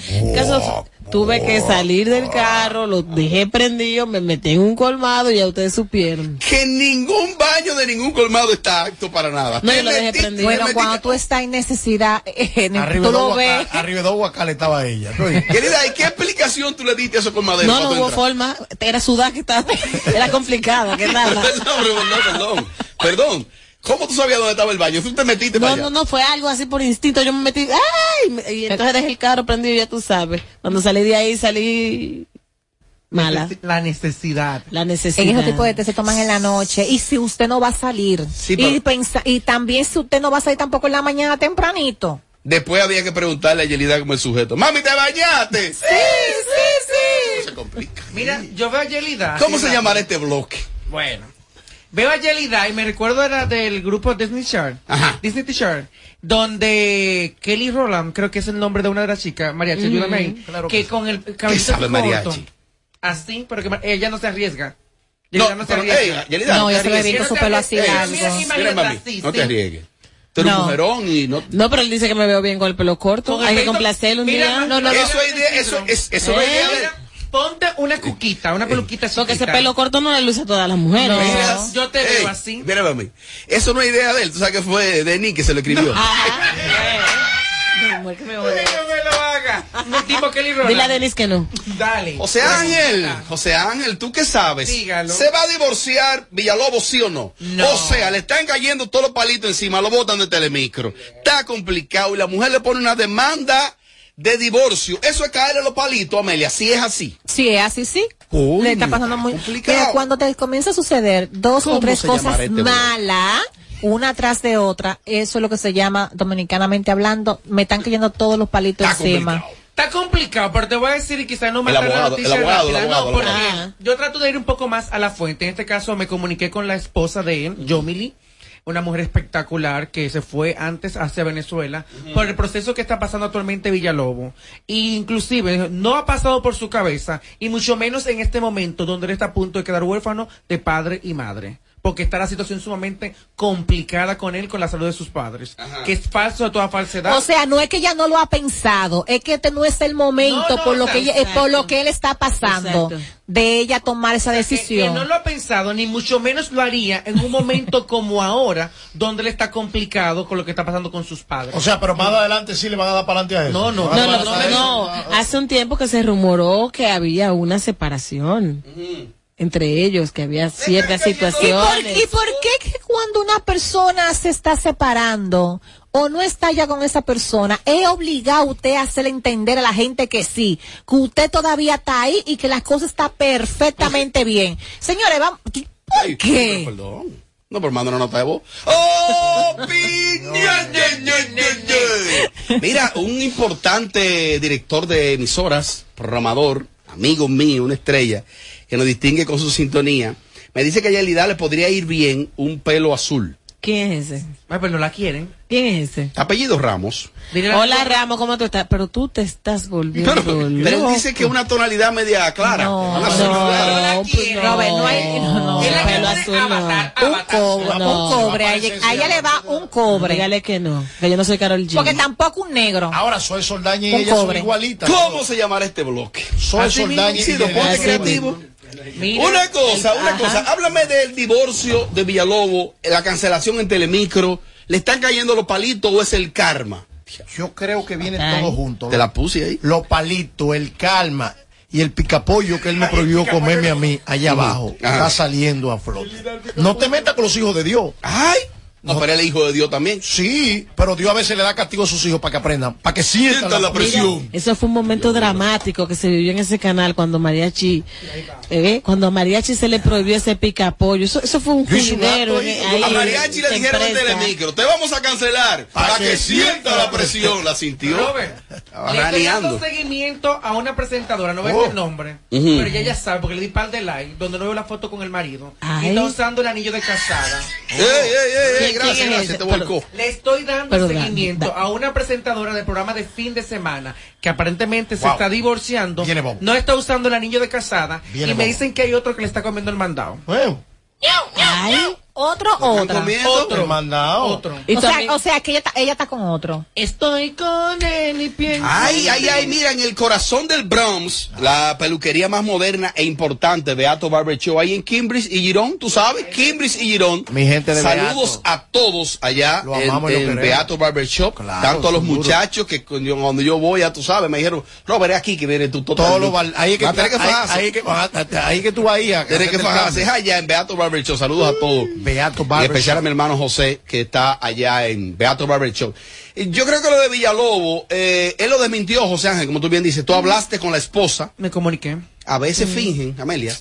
Speaker 7: Tuve que salir del carro, lo dejé prendido, me metí en un colmado y ya ustedes supieron.
Speaker 2: Que ningún baño de ningún colmado está apto para nada.
Speaker 7: No, yo lo dejé prendido.
Speaker 1: Bueno, cuando tú estás en necesidad, eh,
Speaker 15: Arriba
Speaker 1: tú lo ves.
Speaker 15: arriba de guacales estaba ella.
Speaker 2: Querida, ¿y qué explicación tú le diste a esos colmaderos?
Speaker 7: No, no hubo
Speaker 2: entraste?
Speaker 7: forma, era sudar que estaba, era complicada, ¿qué tal?
Speaker 2: perdón, perdón, perdón. Perdón. ¿Cómo tú sabías dónde estaba el baño? Tú te metiste para
Speaker 7: No,
Speaker 2: allá.
Speaker 7: no, no, fue algo así por instinto. Yo me metí, ¡ay! Y entonces dejé el carro prendido, ya tú sabes. Cuando salí de ahí, salí mala.
Speaker 3: La necesidad.
Speaker 7: La
Speaker 1: En
Speaker 7: necesidad.
Speaker 1: esos tipos de té se toman en la noche. Y si usted no va a salir.
Speaker 2: Sí,
Speaker 1: y,
Speaker 2: pero-
Speaker 1: pensa- y también si usted no va a salir tampoco en la mañana tempranito.
Speaker 2: Después había que preguntarle a Yelida como el sujeto. Mami, ¿te bañaste?
Speaker 1: Sí, sí, sí.
Speaker 2: Se complica.
Speaker 3: Mira, yo veo a Yelida.
Speaker 2: ¿Cómo se
Speaker 3: en la-
Speaker 2: llamará este bloque?
Speaker 3: Bueno. Veo a Yelida y me recuerdo era del grupo Disney Chart. Disney Chart. Donde Kelly Rowland, creo que es el nombre de una de las chicas, Mariachi,
Speaker 2: Mm,
Speaker 3: ayúdame ahí,
Speaker 2: claro
Speaker 3: que con el
Speaker 2: ¿Qué
Speaker 3: cabello corto,
Speaker 2: mariachi?
Speaker 3: así, pero que ella no se arriesga.
Speaker 2: No,
Speaker 3: Yelida
Speaker 2: Yelida,
Speaker 1: No,
Speaker 2: te
Speaker 1: ya se le su pelo así largo.
Speaker 2: no te arriesgues. Tú eres
Speaker 7: No.
Speaker 2: mujerón y no...
Speaker 7: No, pero él dice que me veo bien con el pelo corto.
Speaker 3: Con el
Speaker 7: Hay que complacerlo un
Speaker 3: Mira,
Speaker 7: día.
Speaker 3: no, no,
Speaker 2: Eso es idea, eso es, eso no es.
Speaker 3: Ponte una cuquita, una peluquita
Speaker 7: Porque ese pelo corto no le luce a todas las mujeres.
Speaker 3: Mira, yo te
Speaker 2: Ey,
Speaker 3: veo así.
Speaker 2: Mira, mami. Eso no es idea de él. Tú sabes que fue Denis que se lo escribió.
Speaker 7: No, que me odia.
Speaker 3: No me lo haga. Un tipo Kelly Rowland.
Speaker 7: Dile a Denis que no.
Speaker 3: Dale.
Speaker 2: José Ángel, José Ángel, ¿tú qué sabes?
Speaker 3: Dígalo.
Speaker 2: ¿Se va a divorciar Villalobos, sí o no?
Speaker 3: No.
Speaker 2: O sea, le están cayendo todos los palitos encima, lo botan de telemicro. Está complicado y la mujer le pone una demanda de divorcio. Eso es caerle los palitos, Amelia, si es así.
Speaker 1: Sí, es así, sí.
Speaker 2: Coño,
Speaker 1: Le está pasando muy
Speaker 2: complicado.
Speaker 1: Pero cuando te comienza a suceder dos o
Speaker 2: ¿Cómo
Speaker 1: tres cosas
Speaker 2: este
Speaker 1: malas, una tras de otra, eso es lo que se llama, dominicanamente hablando, me están cayendo todos los palitos
Speaker 2: Está
Speaker 1: encima.
Speaker 3: Está complicado, pero te voy a decir y quizás no me la noticia
Speaker 2: el abogado,
Speaker 3: rápida,
Speaker 2: el abogado,
Speaker 3: no,
Speaker 2: el
Speaker 3: porque
Speaker 2: abogado.
Speaker 3: yo trato de ir un poco más a la fuente. En este caso me comuniqué con la esposa de él, Yomili, una mujer espectacular que se fue antes hacia Venezuela por el proceso que está pasando actualmente Villalobo. Y inclusive no ha pasado por su cabeza y mucho menos en este momento donde él está a punto de quedar huérfano de padre y madre. Porque está la situación sumamente complicada con él, con la salud de sus padres. Que es falso de toda falsedad.
Speaker 1: O sea, no es que ella no lo ha pensado, es que este no es el momento
Speaker 3: No, no,
Speaker 1: por lo que ella- por lo que él está pasando
Speaker 3: Exacto.
Speaker 1: de ella tomar esa
Speaker 3: que
Speaker 1: decisión.
Speaker 3: no lo ha pensado, ni mucho menos lo haría en un momento como ahora, donde él está complicado con lo que está pasando con sus padres.
Speaker 15: O sea, pero más adelante sí le van a dar para adelante a eso.
Speaker 3: No, no,
Speaker 7: No. Hace un tiempo que se rumoró que había una separación entre ellos, que había ciertas
Speaker 1: ¿Y por,
Speaker 7: situaciones.
Speaker 1: y por qué que cuando una persona se está separando o no está ya con esa persona, es obligado usted a hacerle entender a la gente que sí, que usted todavía está ahí y que las cosas están perfectamente bien? Señores, vamos. ¿Por qué?
Speaker 2: Perdón. No, pero manda una nota de voz. Ye. Mira, un importante director de emisoras, programador, amigo mío, una estrella, que nos distingue con su sintonía, me dice que a Yelida le podría ir bien un pelo azul.
Speaker 7: ¿Quién es ese?
Speaker 3: Ay, pues no la quieren.
Speaker 7: ¿Quién es ese?
Speaker 2: Apellido Ramos.
Speaker 7: Hola Ramos, ¿cómo tú estás? Pero tú te estás volviendo
Speaker 2: Pero, pero él dice que una tonalidad media clara.
Speaker 1: No,
Speaker 2: Una
Speaker 1: no, no, pues no, Robert, no hay, no, no,
Speaker 7: El
Speaker 1: no.
Speaker 7: pelo azul no.
Speaker 1: Un cobre,
Speaker 7: No.
Speaker 1: un cobre, a ella, le va un cobre.
Speaker 7: Dígale que no, que yo no soy Carol G.
Speaker 1: Porque tampoco un negro.
Speaker 15: Ahora soy Soldaña y ella son igualitas.
Speaker 2: ¿Cómo se llamará este bloque?
Speaker 15: Soy Soldaña y
Speaker 2: ponte creativo.
Speaker 3: Mira,
Speaker 2: Una cosa, una
Speaker 3: Ajá.
Speaker 2: cosa. Háblame del divorcio de Villalobos, la cancelación en Telemicro. ¿Le están cayendo los palitos o es el karma?
Speaker 15: Yo creo que viene
Speaker 7: Ay.
Speaker 15: todo junto.
Speaker 2: Te la puse ahí.
Speaker 15: Los palitos, el calma y el picapollo que él me prohibió comerme a mí allá abajo
Speaker 2: Ajá.
Speaker 15: está saliendo a flote. No te metas con los hijos de Dios.
Speaker 2: Ay. No, pero él es hijo de Dios también.
Speaker 15: Sí, pero Dios a veces le da castigo a sus hijos para que aprendan, para que sientan
Speaker 2: Sientan la presión.
Speaker 7: Eso fue un momento dramático que se vivió en ese canal cuando Mariachi, eh, cuando a Mariachi se le prohibió ese pica pollo. Eso, eso fue un juidero. eh,
Speaker 2: A Mariachi le dijeron en. Telemicro, te vamos a cancelar para que sienta la presión. La sintió.
Speaker 3: Robert, le estoy dando seguimiento a una presentadora, no voy
Speaker 15: Oh.
Speaker 3: el nombre,
Speaker 2: Ujú.
Speaker 3: pero ella ya sabe, porque le di par de like, donde no veo la foto con el marido,
Speaker 7: Ay.
Speaker 3: y está usando el anillo de casada.
Speaker 2: Ey, ey, ey,
Speaker 7: ¿Quién-
Speaker 2: gracias,
Speaker 7: es
Speaker 2: gracias, te volcó.
Speaker 3: Le estoy dando
Speaker 7: Pero
Speaker 3: seguimiento
Speaker 7: da-
Speaker 3: a una presentadora del programa de fin de semana que aparentemente se está divorciando, no está usando el anillo de casada,
Speaker 15: Viene
Speaker 3: y me dicen que hay otro que le está comiendo el mandado.
Speaker 1: Ay, otro,
Speaker 2: ¿Están
Speaker 1: otra.
Speaker 3: Otro.
Speaker 15: mandado.
Speaker 3: Otro.
Speaker 7: Y
Speaker 1: O sea, o sea, que ella, está- ella está con otro.
Speaker 3: Estoy con él y pienso.
Speaker 2: Ay, ay, ay, mira, en el corazón del Bronx, la peluquería más moderna e importante, Beato Barber Show, ahí en Kimbridge y Girón, tú sabes, Kimbridge y Girón.
Speaker 15: Mi gente de
Speaker 2: Saludos
Speaker 15: Beato.
Speaker 2: a todos allá
Speaker 15: Lo
Speaker 2: en,
Speaker 15: amamos lo
Speaker 2: en. Beato Barber Shop,
Speaker 15: Claro,
Speaker 2: tanto a los
Speaker 15: seguro.
Speaker 2: muchachos que cuando cuando yo voy, ya tú sabes, me dijeron, Robert, es aquí que viene tu total.
Speaker 15: Todos los val- ahí es que, ahí, ahí que, ahí que tú ahí a
Speaker 2: Tiene que fajarse. allá en Beato Barber Show. Saludos a todos.
Speaker 15: Beato
Speaker 2: Y
Speaker 15: Barber
Speaker 2: especial a mi hermano José, que está allá en Beato Barber Shop. Y Yo creo que lo de Villalobos, eh, él lo desmintió, José Ángel, como tú bien dices. Tú hablaste con la esposa.
Speaker 3: Me comuniqué.
Speaker 2: A veces fingen, Amelia.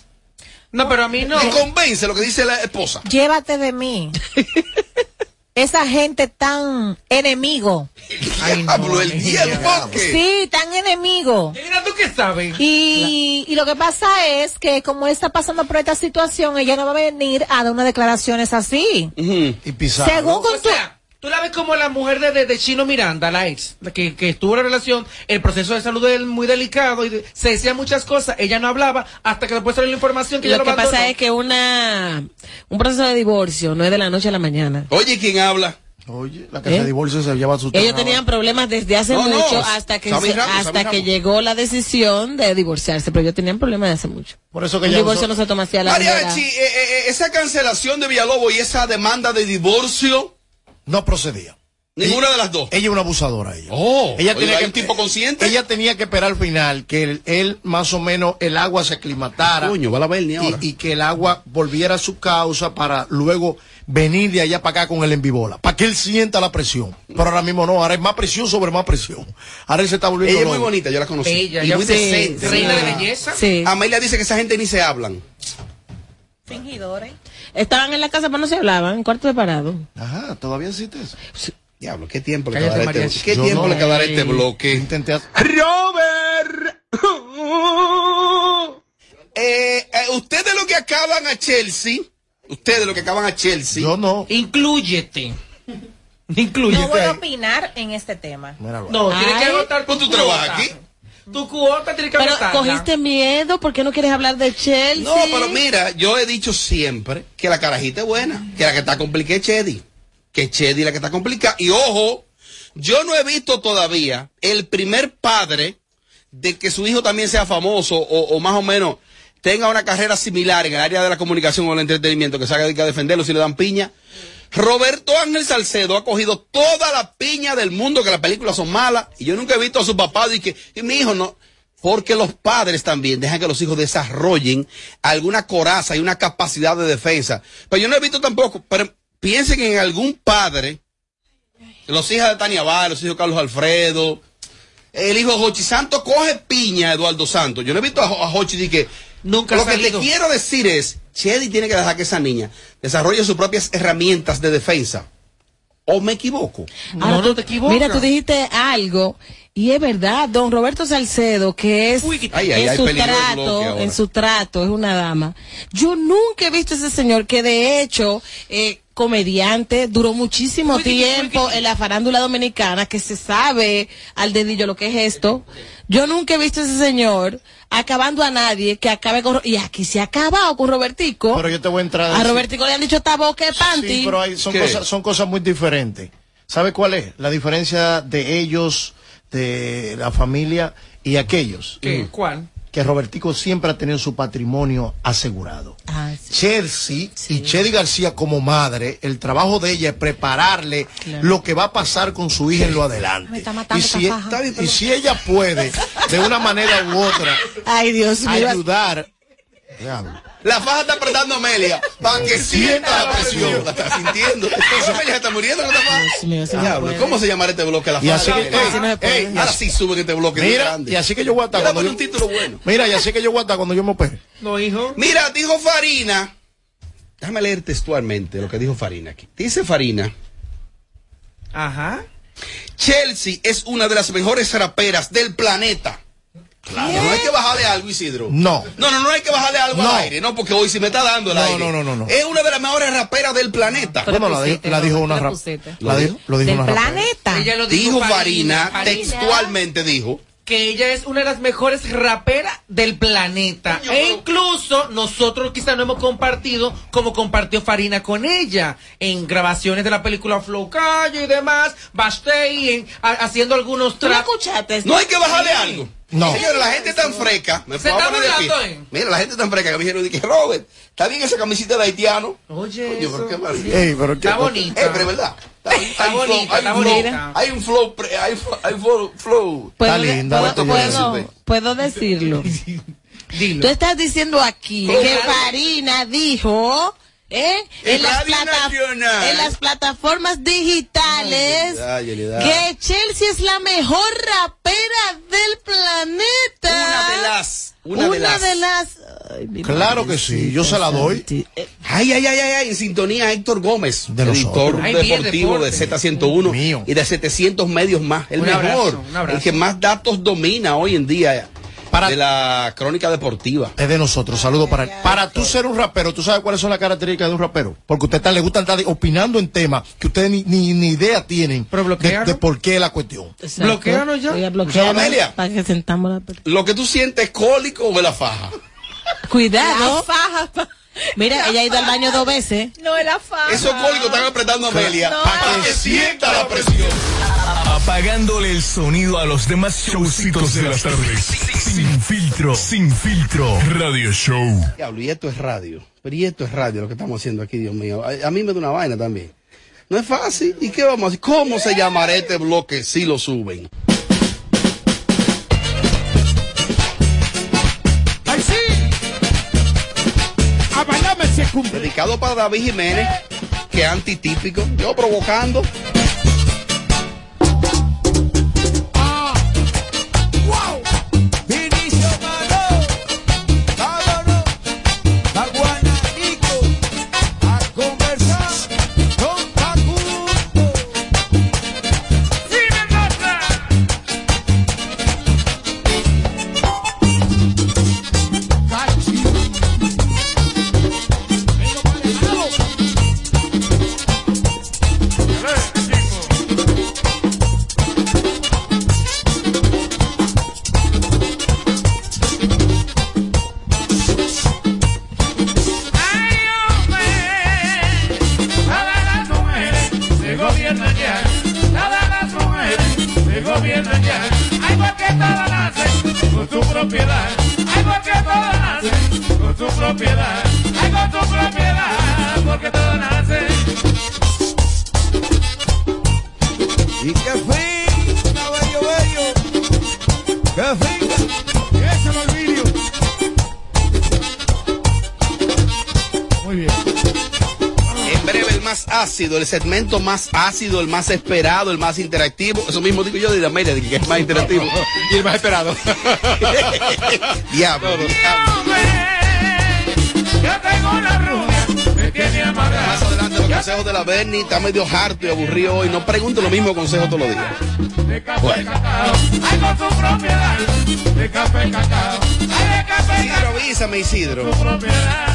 Speaker 3: No, pero a mí no.
Speaker 2: Me convence lo que dice la esposa.
Speaker 1: Llévate de mí. Esa gente tan enemigo.
Speaker 2: Diablo, el diablo.
Speaker 1: Sí, tan enemigo.
Speaker 3: Mira, ¿tú qué sabes?
Speaker 1: Y, y lo que pasa es que como está pasando por esta situación, ella no va a venir a dar unas declaraciones así.
Speaker 15: Y pisar.
Speaker 1: Según con
Speaker 3: O sea, tú la ves como la mujer de, de, de Chino Miranda, la ex, que, que estuvo en la relación, el proceso de salud de él muy delicado y de- se decía muchas cosas, ella no hablaba hasta que después salió la información que ella
Speaker 7: Lo
Speaker 3: lo
Speaker 7: que pasa es que una un proceso de divorcio no es de la noche a la mañana.
Speaker 2: Oye, ¿quién habla?
Speaker 15: Oye, la que
Speaker 7: ¿Eh?
Speaker 15: se divorcia se lleva su
Speaker 7: Ellos tenían problemas desde hace
Speaker 2: No, no,
Speaker 7: mucho hasta que
Speaker 2: sabe
Speaker 7: se-
Speaker 2: Ramos,
Speaker 7: hasta que llegó la decisión de divorciarse, pero ellos tenían problemas de hace mucho.
Speaker 15: Por eso que ella
Speaker 7: divorcio
Speaker 15: usó-
Speaker 7: no se toma así a la ligera.
Speaker 2: Mariachi, eh, eh, eh, esa cancelación de Villalobos y esa demanda de divorcio,
Speaker 15: no procedía.
Speaker 2: ninguna de las dos.
Speaker 15: Ella es una abusadora, ella.
Speaker 2: Oh,
Speaker 15: ella tenía que
Speaker 2: un tipo consciente.
Speaker 15: Ella tenía que esperar al final que él, él más o menos el agua se aclimatara.
Speaker 2: Coño, va la ahora.
Speaker 15: y que el agua volviera a su causa para luego venir de allá para acá con el envibola, para que él sienta la presión. Pero ahora mismo no, ahora es más presión sobre más presión. Ahora él se está volviendo
Speaker 2: Ella es muy bonita, yo la conocí.
Speaker 3: Ella,
Speaker 2: y
Speaker 3: ya
Speaker 2: muy
Speaker 3: sí,
Speaker 2: decente.
Speaker 3: reina de belleza.
Speaker 7: Sí.
Speaker 2: Amelia dice que esa gente ni se hablan.
Speaker 1: Fingidores.
Speaker 7: Estaban en la casa pero no se hablaban, en cuarto de parado.
Speaker 15: Ajá, todavía existe eso.
Speaker 2: Diablo, ¿qué tiempo le quedará este. ¿qué
Speaker 15: Yo
Speaker 2: tiempo
Speaker 15: no.
Speaker 2: le quedará este bloque?
Speaker 15: Intenté hacer-
Speaker 2: Robert. Eh, eh, ustedes lo que acaban a Chelsea, ustedes lo que acaban a Chelsea.
Speaker 15: Yo no.
Speaker 3: Inclúyete. Inclúyete.
Speaker 1: No voy a opinar en este tema.
Speaker 15: Míralo.
Speaker 3: No, tienes que
Speaker 7: Ay.
Speaker 3: agotar tu
Speaker 2: trabajas aquí.
Speaker 3: Tu cuota tienes que
Speaker 7: Pero cogiste miedo, ¿por qué no quieres hablar de Chelsea?
Speaker 2: No, pero mira, yo he dicho siempre que la carajita es buena, que la que está complicada es Chedi, que Chedi es la que está complicada. Y ojo, yo no he visto todavía el primer padre de que su hijo también sea famoso o, o más o menos tenga una carrera similar en el área de la comunicación o el entretenimiento, que se haga a defenderlo si le dan piña. Roberto Ángel Salcedo ha cogido toda la piña del mundo, que las películas son malas, y yo nunca he visto a su papá y que, y mi hijo no, porque los padres también dejan que los hijos desarrollen alguna coraza y una capacidad de defensa. Pero yo no he visto tampoco, pero piensen en algún padre, los hijos de Tania Bar, los hijos de Carlos Alfredo, el hijo de Jochi Santos coge piña a Eduardo Santos. Yo no he visto a, Jo- a Jochi de que
Speaker 3: Nunca
Speaker 2: lo que te quiero decir es, Chedi tiene que dejar que esa niña desarrolle sus propias herramientas de defensa. ¿O me equivoco?
Speaker 7: Ahora
Speaker 3: No, te equivocas.
Speaker 7: Mira, tú dijiste algo y es verdad, don Roberto Salcedo, que es
Speaker 3: Uy, que-
Speaker 2: Ay, ay,
Speaker 7: en su trato, en su trato es una dama. Yo nunca he visto a ese señor que de hecho eh, comediante duró muchísimo
Speaker 3: Uy,
Speaker 7: tiempo
Speaker 3: que-
Speaker 7: en la farándula dominicana que se sabe al dedillo lo que es esto. Yo nunca he visto a ese señor acabando a nadie que acabe con Ro- y aquí se ha acabado con Robertico.
Speaker 15: Pero yo te voy a entrar
Speaker 7: a
Speaker 15: decir-
Speaker 7: Robertico le han dicho esta boca de panty.
Speaker 15: Sí, pero hay- son,
Speaker 2: ¿Qué?
Speaker 15: cosas, son cosas muy diferentes. ¿Sabe cuál es? La diferencia de ellos, de la familia y aquellos.
Speaker 3: ¿Qué? ¿Cuál?
Speaker 15: Que Robertico siempre ha tenido su patrimonio asegurado.
Speaker 7: Ah, sí.
Speaker 15: Chelsea y Chedi García como madre, el trabajo de ella es prepararle lo que va a pasar con su hija en lo adelante.
Speaker 1: Me está matando
Speaker 15: y, si, y si ella puede, de una manera u otra,
Speaker 7: Ay, Dios
Speaker 15: ayudar.
Speaker 2: La faja está apretando a Amelia para que sienta la presión. La está sintiendo. Entonces Amelia se está muriendo con esta faja.
Speaker 7: Dios mío, eso no
Speaker 2: Diablo. ¿cómo se llamará este bloque? La
Speaker 15: Y
Speaker 2: faja.
Speaker 15: así que-
Speaker 2: Ey,
Speaker 15: ey,
Speaker 7: así no se puede.
Speaker 2: ey, ahora sí sube este bloque
Speaker 15: Mira,
Speaker 2: grande.
Speaker 15: y así que yo voy a estar
Speaker 2: Mira,
Speaker 15: yo-
Speaker 2: un título bueno.
Speaker 15: Mira, y así que yo voy a estar cuando yo me opere.
Speaker 3: No, hijo.
Speaker 2: Mira, dijo Farina. Déjame leer textualmente lo que dijo Farina aquí. Dice Farina.
Speaker 3: Ajá.
Speaker 2: Chelsea es una de las mejores raperas del planeta. Claro. No hay que bajarle algo, Isidro.
Speaker 15: No.
Speaker 2: No, no, no hay que bajarle algo
Speaker 15: No.
Speaker 2: al aire, no, porque hoy sí me está dando el
Speaker 15: No,
Speaker 2: aire.
Speaker 15: no, no, no, no.
Speaker 2: Es una de las mejores raperas del planeta.
Speaker 7: Pero
Speaker 15: Bueno, la, di-
Speaker 7: pusiste,
Speaker 15: la dijo
Speaker 7: no,
Speaker 15: una
Speaker 7: la
Speaker 15: rap-
Speaker 7: pusiste.
Speaker 15: la dijo, lo dijo
Speaker 1: Del
Speaker 15: una rapera.
Speaker 1: planeta.
Speaker 3: Ella lo
Speaker 2: Dijo Farina,
Speaker 3: Farina,
Speaker 2: textualmente dijo.
Speaker 3: Que ella es una de las mejores raperas del planeta.
Speaker 2: Coño,
Speaker 3: e incluso nosotros quizá no hemos compartido como compartió Farina con ella en grabaciones de la película Flow Calle y demás, backstage, en- ha- haciendo algunos
Speaker 7: ¿Tú
Speaker 3: trapos.
Speaker 7: escuchaste?
Speaker 2: No hay que bajarle algo.
Speaker 15: No.
Speaker 2: Señores, la gente es tan freca. Me
Speaker 3: Se está burlando, ¿eh?
Speaker 2: Mira, la gente tan freca que me dijeron, dije, Robert, ¿está bien esa camisita de haitiano?
Speaker 3: Oye,
Speaker 2: pero
Speaker 3: eso.
Speaker 2: qué maravilla.
Speaker 15: Ey, pero qué-
Speaker 3: Está bonita.
Speaker 2: Pero es verdad. Hay,
Speaker 3: Está bonita,
Speaker 2: hay
Speaker 3: está
Speaker 2: flow,
Speaker 3: bonita.
Speaker 2: Hay un flow, pre- hay, hay flow, flow.
Speaker 7: ¿Puedo,
Speaker 15: Está linda,
Speaker 7: puedo- puedo- decirlo.
Speaker 3: Dilo.
Speaker 7: Tú estás diciendo aquí que Farina dijo ¿eh? En, las
Speaker 2: Radio
Speaker 7: plata-
Speaker 2: Nacional.
Speaker 7: en las plataformas digitales.
Speaker 2: Ay, Yelida.
Speaker 7: que Chelsea es la mejor rapera del planeta.
Speaker 2: Una de las. Una, de las.
Speaker 7: de las- Ay, mi
Speaker 15: Claro que sí, yo se la doy.
Speaker 2: Ay, ay, ay, ay, ay, en sintonía Héctor Gómez,
Speaker 15: De
Speaker 2: editor.
Speaker 3: Ay,
Speaker 2: deportivo de
Speaker 3: deporte.
Speaker 2: Z101 y de 700 medios más. El
Speaker 3: Un
Speaker 2: mejor,
Speaker 3: abrazo, un abrazo.
Speaker 2: el que más datos domina hoy en día
Speaker 15: Para-
Speaker 2: de la crónica deportiva.
Speaker 15: Es de nosotros, saludos para él. Para tú ser un rapero, ¿tú sabes cuáles son las características de un rapero? Porque a usted está- le gusta estar opinando en temas que ustedes ni, ni, ni idea tienen
Speaker 3: Pero
Speaker 15: de,
Speaker 3: bloqueanos.
Speaker 15: de por qué la cuestión.
Speaker 7: Exacto.
Speaker 3: Bloquéanos ya.
Speaker 7: Voy a bloquear
Speaker 2: Amelia.
Speaker 7: para que sentamos la
Speaker 2: Lo que tú sientes es cólico o de la faja.
Speaker 7: Cuidado.
Speaker 1: faja.
Speaker 7: Mira, ella ha ido al baño dos veces.
Speaker 1: No es la faja.
Speaker 2: Esos cólicos están apretando a Amelia
Speaker 1: No.
Speaker 2: para que sienta la presión.
Speaker 17: Apagándole el sonido a los demás showcitos de las tardes. Sin filtro, sin filtro. Radio Show.
Speaker 2: Diablo, y esto es radio. Pero y esto es radio lo que estamos haciendo aquí, Dios mío. A, a mí me da una vaina también. No es fácil. ¿Y qué vamos a hacer? ¿Cómo se llamará este bloque si lo suben? Dedicado para David Jiménez, que antitípico. Yo provocando.
Speaker 21: El
Speaker 2: segmento más ácido, el más esperado, el más interactivo. Eso mismo digo yo de Amelia, de que es más interactivo.
Speaker 6: Y el más esperado.
Speaker 2: Diablo. diablo.
Speaker 21: Hombre, yo tengo una rubia, me tiene amarrado.
Speaker 2: Más adelante, los consejos de la Bernie. Está medio harto y aburrido hoy. No pregunto lo mismo consejos todos los días.
Speaker 21: de café
Speaker 2: Bueno.
Speaker 21: cacao, ay con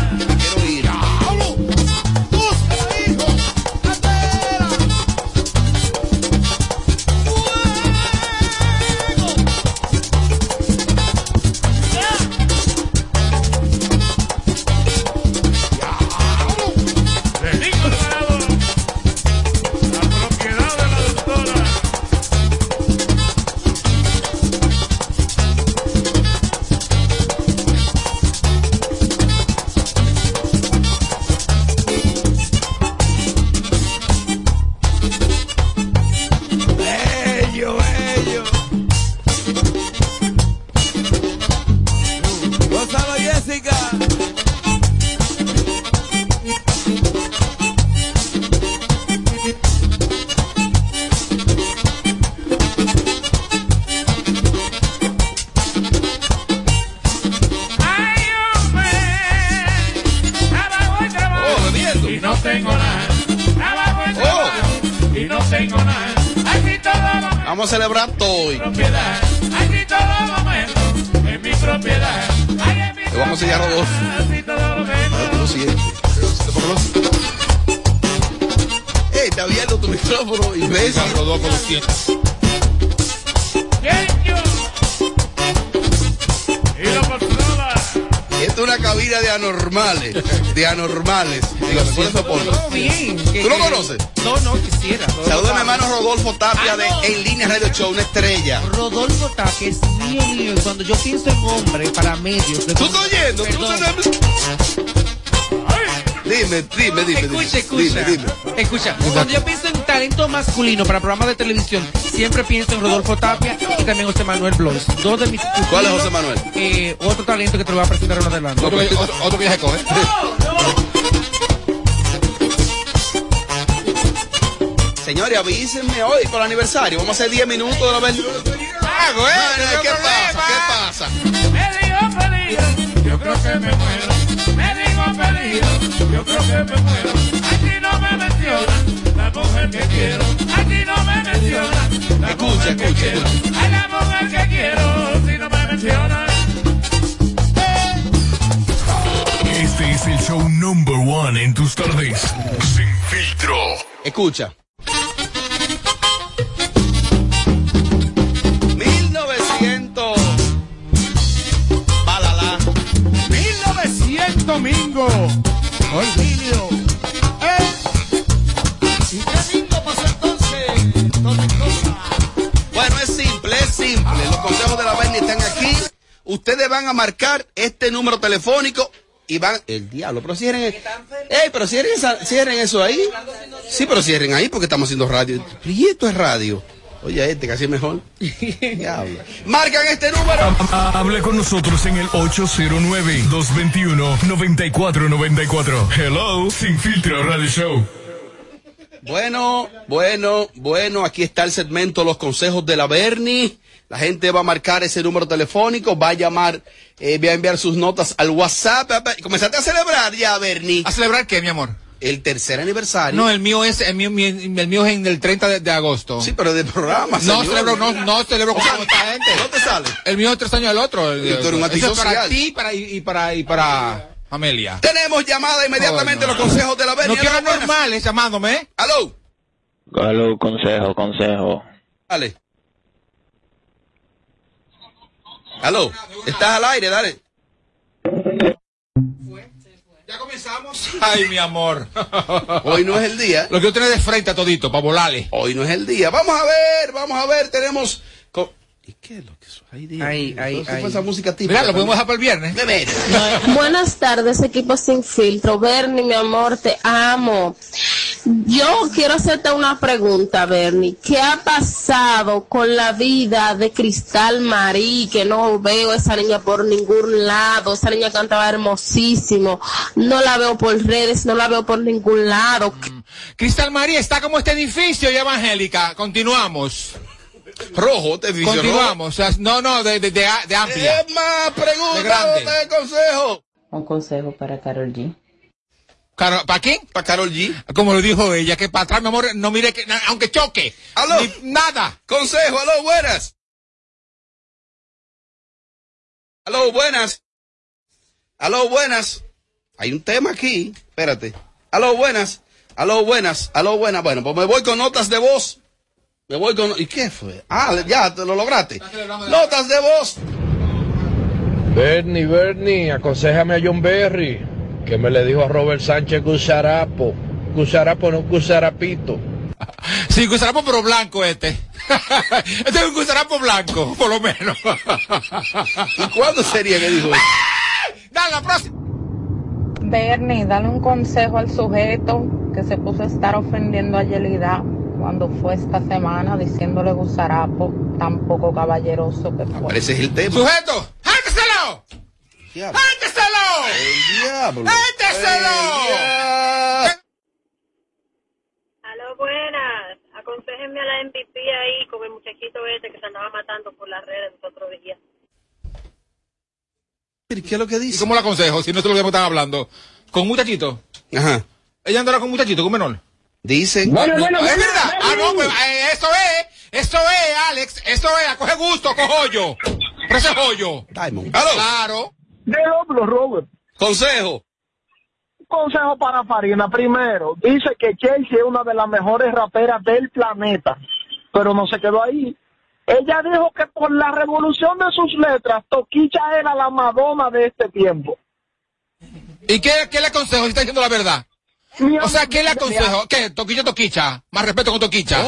Speaker 2: Show, una estrella.
Speaker 3: Rodolfo Tapia es mío, mío. Cuando yo pienso en hombre para medios.
Speaker 2: ¿Tú estás oyendo? ¿Tú
Speaker 3: Perdón.
Speaker 2: estás- Dime, dime, dime.
Speaker 3: Escucha,
Speaker 2: dime,
Speaker 3: escucha.
Speaker 2: Dime, dime.
Speaker 3: Escucha, cuando yo pienso en talento masculino para programas de televisión, siempre pienso en Rodolfo Tapia y también José Manuel Blois. Dos de mis
Speaker 2: ¿Cuál es José Manuel?
Speaker 3: Eh, otro talento que te lo voy a presentar en adelante.
Speaker 6: Otro, otro, otro que ya se coge.
Speaker 2: Señores, avísenme hoy por el aniversario. Vamos a hacer 10 minutos de la Bernie.
Speaker 6: Ah, no
Speaker 2: ¿Qué pasa? ¿Qué pasa?
Speaker 21: Me digo yo creo que me muero. Me digo peligro, yo creo que me muero. Aquí no me mencionan la mujer que quiero. Aquí no me mencionan la
Speaker 2: Escucha,
Speaker 21: mujer que
Speaker 2: escucha,
Speaker 21: quiero.
Speaker 2: escucha.
Speaker 21: Ay, la mujer que quiero, si no me mencionan.
Speaker 17: Este es el show number one en tus tardes. Sin filtro.
Speaker 2: Escucha.
Speaker 21: Domingo. Olvidio.
Speaker 15: ¿Y qué bingo pasó entonces? Tormentosa.
Speaker 2: Bueno, es simple, es simple. Los consejos de la Bernie están aquí. Ustedes van a marcar este número telefónico y van. El diablo, pero cierren. Ey, pero cierren, esa- cierren eso ahí. Sí, pero cierren ahí porque estamos haciendo radio. Y esto es radio. Oye, este casi es mejor. Marcan este número.
Speaker 17: Hable con nosotros en el 809-221-9494. Hello, Sin Filtro Radio Show.
Speaker 2: Bueno, bueno, bueno, aquí está el segmento Los Consejos de la Bernie. La gente va a marcar ese número telefónico, va a llamar, eh, va a enviar sus notas al WhatsApp. Comenzaste a celebrar ya, Bernie.
Speaker 6: ¿A celebrar qué, mi amor?
Speaker 2: El tercer aniversario.
Speaker 6: No, el mío es, el mío, mi- el mío es en el 30 de, de agosto.
Speaker 2: Sí, pero de programa.
Speaker 6: No
Speaker 2: señor.
Speaker 6: celebro, no, no celebro con esta gente.
Speaker 2: ¿No te sale?
Speaker 6: El mío es tres años del otro.
Speaker 2: Un
Speaker 6: Eso es para ti para, y, y para, y para Amelia.
Speaker 2: Tenemos llamada inmediatamente
Speaker 6: Oh, no.
Speaker 2: los consejos de la Bernie.
Speaker 6: No quiero normales llamándome. ¿eh?
Speaker 2: Aló.
Speaker 24: Aló, consejo, consejo.
Speaker 2: Dale. Aló. Estás al aire, dale.
Speaker 6: Ya comenzamos. Ay, mi amor.
Speaker 2: Hoy no es el día.
Speaker 6: Lo quiero tener de frente a todito, para volarle.
Speaker 2: Hoy no es el día. Vamos a ver, vamos a ver. Tenemos. ¿Y qué es lo que eso? Ay, Dios.
Speaker 3: Ay, ay,
Speaker 2: ¿Qué fue
Speaker 3: ay.
Speaker 2: esa música típica?
Speaker 6: Mira, lo podemos dejar para el viernes.
Speaker 2: De veras.
Speaker 25: Buenas tardes, equipo sin filtro. Bernie, mi amor, te amo. Yo quiero hacerte una pregunta, Bernie. ¿Qué ha pasado con la vida de Cristal Marí? Que no veo a esa niña por ningún lado. Esa niña cantaba hermosísimo. No la veo por redes, no la veo por ningún lado.
Speaker 6: Cristal María está como este edificio y evangélica. Continuamos.
Speaker 2: Rojo, te edificio
Speaker 6: Continuamos. O sea, no, no, de, de, de, de amplia.
Speaker 2: Es más,
Speaker 6: De
Speaker 2: pregunta, de consejo.
Speaker 26: Un consejo para Carol G.
Speaker 6: ¿Para quién?
Speaker 2: Para Carol G.
Speaker 6: Como lo dijo ella, que para atrás, mi amor, no mire que, aunque choque.
Speaker 2: Aló.
Speaker 6: Ni- nada.
Speaker 2: Consejo, aló, buenas. Aló, buenas. Aló, buenas. Hay un tema aquí. Espérate. Aló, buenas. Aló, buenas. Aló, buenas. Bueno, pues me voy con notas de voz. Me voy con... ¿Y qué fue? Ah, ya, te lo lograste. Notas de voz.
Speaker 27: Bernie, Bernie, aconsejame a John Berry, que me le dijo a Robert Sánchez Gusarapo. Gusarapo, no Gusarapito.
Speaker 6: Sí, gusarapo pero blanco este. este es un gusarapo blanco, por lo menos.
Speaker 2: ¿Y cuándo sería que dijo eso?
Speaker 6: Dale, la próxima.
Speaker 28: Bernie, dale un consejo al sujeto que se puso a estar ofendiendo a Yelida cuando fue esta semana diciéndole gusarapo, tan poco caballeroso que fue.
Speaker 2: Ese es el tema.
Speaker 6: ¡Sujeto! ¡Jánteselo!
Speaker 2: Diablo.
Speaker 6: ¡Jánteselo!
Speaker 2: El diablo.
Speaker 6: ¡Jánteselo!
Speaker 29: Aló, buenas. Aconsejenme a la MVP ahí con el muchachito este que se andaba matando por las redes los otros días.
Speaker 2: ¿Qué es lo que
Speaker 6: ¿Y
Speaker 2: dice?
Speaker 6: cómo la aconsejo? Si no es lo que están hablando. ¿Con un muchachito?
Speaker 2: Ajá.
Speaker 6: ¿Ella andará con un muchachito, con menor?
Speaker 2: Dice.
Speaker 6: No, no, es verdad. Ah, no, pues eh, eso es. Eso es, Alex. Eso es. Coge gusto, coge hoyo. Pero ese es hoyo.
Speaker 2: Diamond.
Speaker 6: Claro.
Speaker 14: Diablo, Robert.
Speaker 2: Consejo.
Speaker 14: Consejo para Farina. Primero, dice que Chelsea es una de las mejores raperas del planeta, pero no se quedó ahí. Ella dijo que por la revolución de sus letras, Toquicha era la Madonna de este tiempo.
Speaker 6: ¿Y qué, qué le aconsejo si está diciendo la verdad? O sea, ¿qué le aconsejo? ¿Qué? Toquicha, toquicha. Más respeto con toquicha.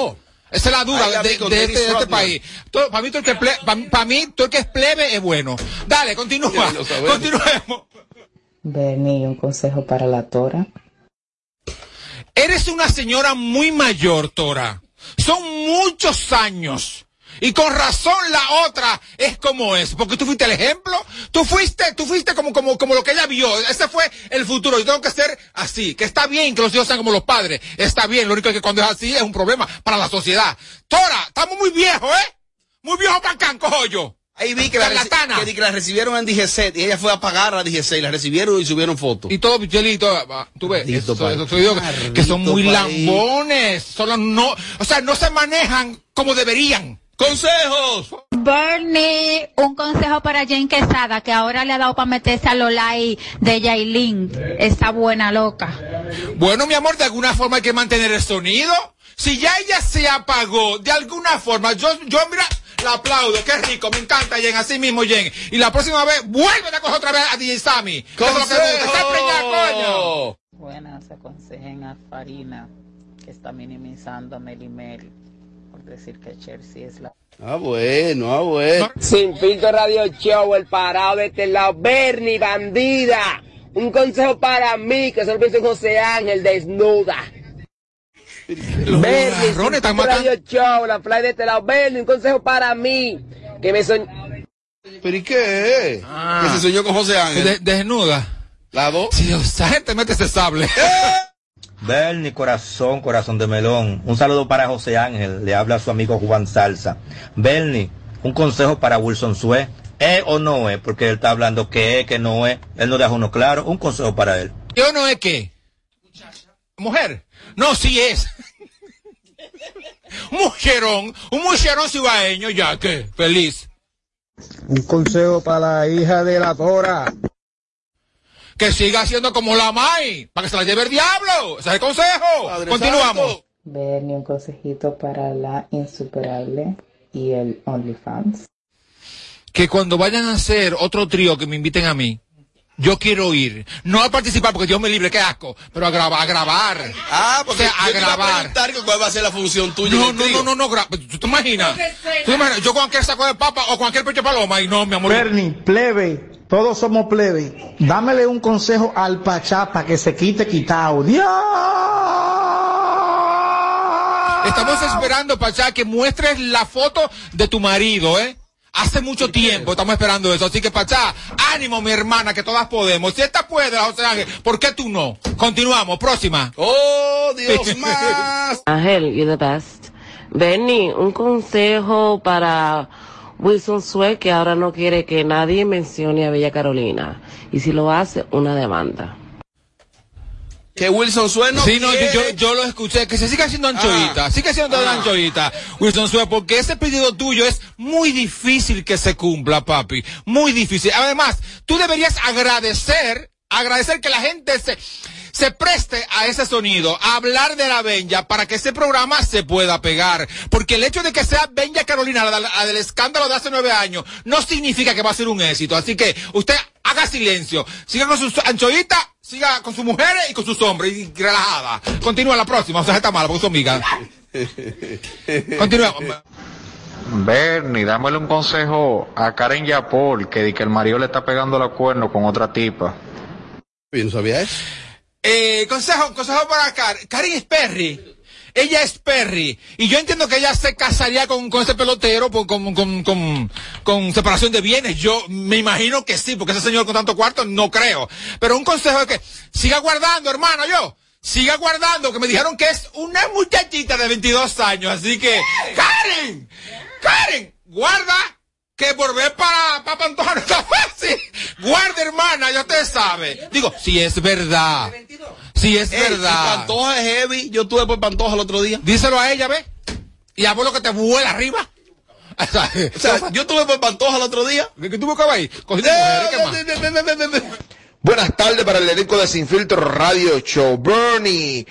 Speaker 6: Esa es la duda
Speaker 2: la
Speaker 6: de, este, de este país. Para mí, todo el que ple- pa- pa' mí, todo el que es plebe es bueno. Dale, continúa. Continuemos.
Speaker 26: Bernie, un consejo para la Tora.
Speaker 6: Eres una señora muy mayor, Tora. Son muchos años Y con razón la otra es como es, porque tú fuiste el ejemplo, tú fuiste, tú fuiste como, como, como lo que ella vio, ese fue el futuro, yo tengo que ser así, que está bien que los hijos sean como los padres, está bien, lo único es que cuando es así es un problema para la sociedad. Tora, estamos muy viejos, ¿eh? Muy viejos para cojo yo.
Speaker 2: Ahí vi que la, que, que la recibieron en DGC y ella fue a pagar a DGC y la recibieron y subieron fotos.
Speaker 6: Y todo pichelito, tú ves, eso- eso te digo que- son muy lambones, solo no, o sea, no se manejan como deberían.
Speaker 2: ¡Consejos!
Speaker 30: Bernie, un consejo para Jane Quesada, que ahora le ha dado para meterse a los likes de Yailin. Esa buena loca.
Speaker 6: Bueno, mi amor, de alguna forma hay que mantener el sonido. Si ya ella se apagó, de alguna forma, yo, yo mira, la aplaudo, qué rico, me encanta Jen, así mismo Jen. Y la próxima vez, vuelven a coger otra vez a DJ Sammy. Que eso es lo que gusta, está preñada, coño.
Speaker 26: Buenas, aconsejen a Farina, que está minimizando a Melimel decir que Chelsea es la...
Speaker 2: Ah, bueno, ah, bueno.
Speaker 31: Sin filtro radio show, el parado de este lado, Bernie, bandida. Un consejo para mí, que solo pienso en José Ángel, desnuda. Bernie, sin
Speaker 6: están
Speaker 31: radio show, la fly de este lado, Bernie, un consejo para mí, que me soñ...
Speaker 2: ¿Pero y qué? Que se soñó con José Ángel.
Speaker 6: De- desnuda.
Speaker 2: ¿La dos?
Speaker 6: Si esa gente mete ese sable.
Speaker 32: Bernie, corazón, corazón de melón. Un saludo para José Ángel. Le habla a su amigo Juan Salsa. Bernie, un consejo para Wilson Sue. ¿Es o no es? Porque él está hablando que es, que no es. Él no deja uno claro. Un consejo para él.
Speaker 6: Yo no es que. Mujer. No, sí es. mujerón. Un mujerón cibaeño, ya que. Feliz.
Speaker 33: Un consejo para la hija de la Tora.
Speaker 6: Que siga siendo como la Mai. Para que se la lleve el diablo. Ese es el consejo. Continuamos.
Speaker 26: Bernie, un consejito para la insuperable y el OnlyFans.
Speaker 6: Que cuando vayan a hacer otro trío que me inviten a mí. Yo quiero ir. No a participar porque Dios me libre, qué asco. Pero a grabar, a grabar.
Speaker 2: Ah, porque
Speaker 6: o sea, a
Speaker 2: yo te iba a
Speaker 6: grabar.
Speaker 2: cuál va a ser la función tuya.
Speaker 6: No, no, no, no, no, gra- ¿Tú te imaginas? ¿Tú te imaginas? Yo con cualquier saco de papa o cualquier pecho de paloma y no, mi amor.
Speaker 33: Bernie, plebe, todos somos plebe. Dámele un consejo al Pachá para que se quite quitado. ¡Dios!
Speaker 6: Estamos esperando, Pachá, que muestres la foto de tu marido, ¿eh? Hace mucho tiempo estamos esperando eso. Así que, Pachá, ánimo, mi hermana, que todas podemos. Si esta puede, José Ángel, ¿por qué tú no? Continuamos, próxima.
Speaker 2: ¡Oh, Dios más!
Speaker 34: Ángel, you're the best. Benny, un consejo para Wilson Sue que ahora no quiere que nadie mencione a Bella Carolina. Y si lo hace, una demanda.
Speaker 2: Que Wilson Sueno.
Speaker 6: Sí, no, yo, yo, yo lo escuché, que se siga haciendo anchoita,
Speaker 2: Ah.
Speaker 6: sigue siendo
Speaker 2: Ah.
Speaker 6: anchoita, Wilson Sue, porque ese pedido tuyo es muy difícil que se cumpla, papi, muy difícil. Además, tú deberías agradecer, agradecer que la gente se, se preste a ese sonido, a hablar de la Benja, para que ese programa se pueda pegar. Porque el hecho de que sea Benja Carolina, la, la del escándalo de hace nueve años, no significa que va a ser un éxito. Así que usted haga silencio, siga con sus anchoitas, siga con sus mujeres y con sus hombres, y relajada. Continúa la próxima, o sea, está mal, porque son amigas. Continúa.
Speaker 35: Bernie, dámele un consejo a Karen Yapol, que, di que el marido le está pegando los cuernos con otra tipa.
Speaker 2: Yo no sabía eso.
Speaker 6: Eh, consejo, consejo para Karen. Karen es Perry. Ella es Perry. Y yo entiendo que ella se casaría con, con ese pelotero con, con, con, con separación de bienes. Yo me imagino que sí, porque ese señor con tanto cuarto no creo. Pero un consejo es que siga guardando, hermano, yo. Siga guardando, que me dijeron que es una muchachita de 22 años. Así que, Karen, Karen, guarda que volver para, para Pantoja no está fácil. Guarda, hermana, ya usted sabe. Digo, si es verdad. Si es
Speaker 2: Ey,
Speaker 6: verdad.
Speaker 2: si Pantoja es heavy. Yo estuve por Pantoja el otro día.
Speaker 6: Díselo a ella, ¿ve? Y a vos lo que te vuela arriba.
Speaker 2: O sea, yo estuve por Pantoja el otro día.
Speaker 6: ¿Qué mujeres, ¿qué más?
Speaker 36: Buenas tardes para el elenco de Sin Filtro Radio Show. Bernie,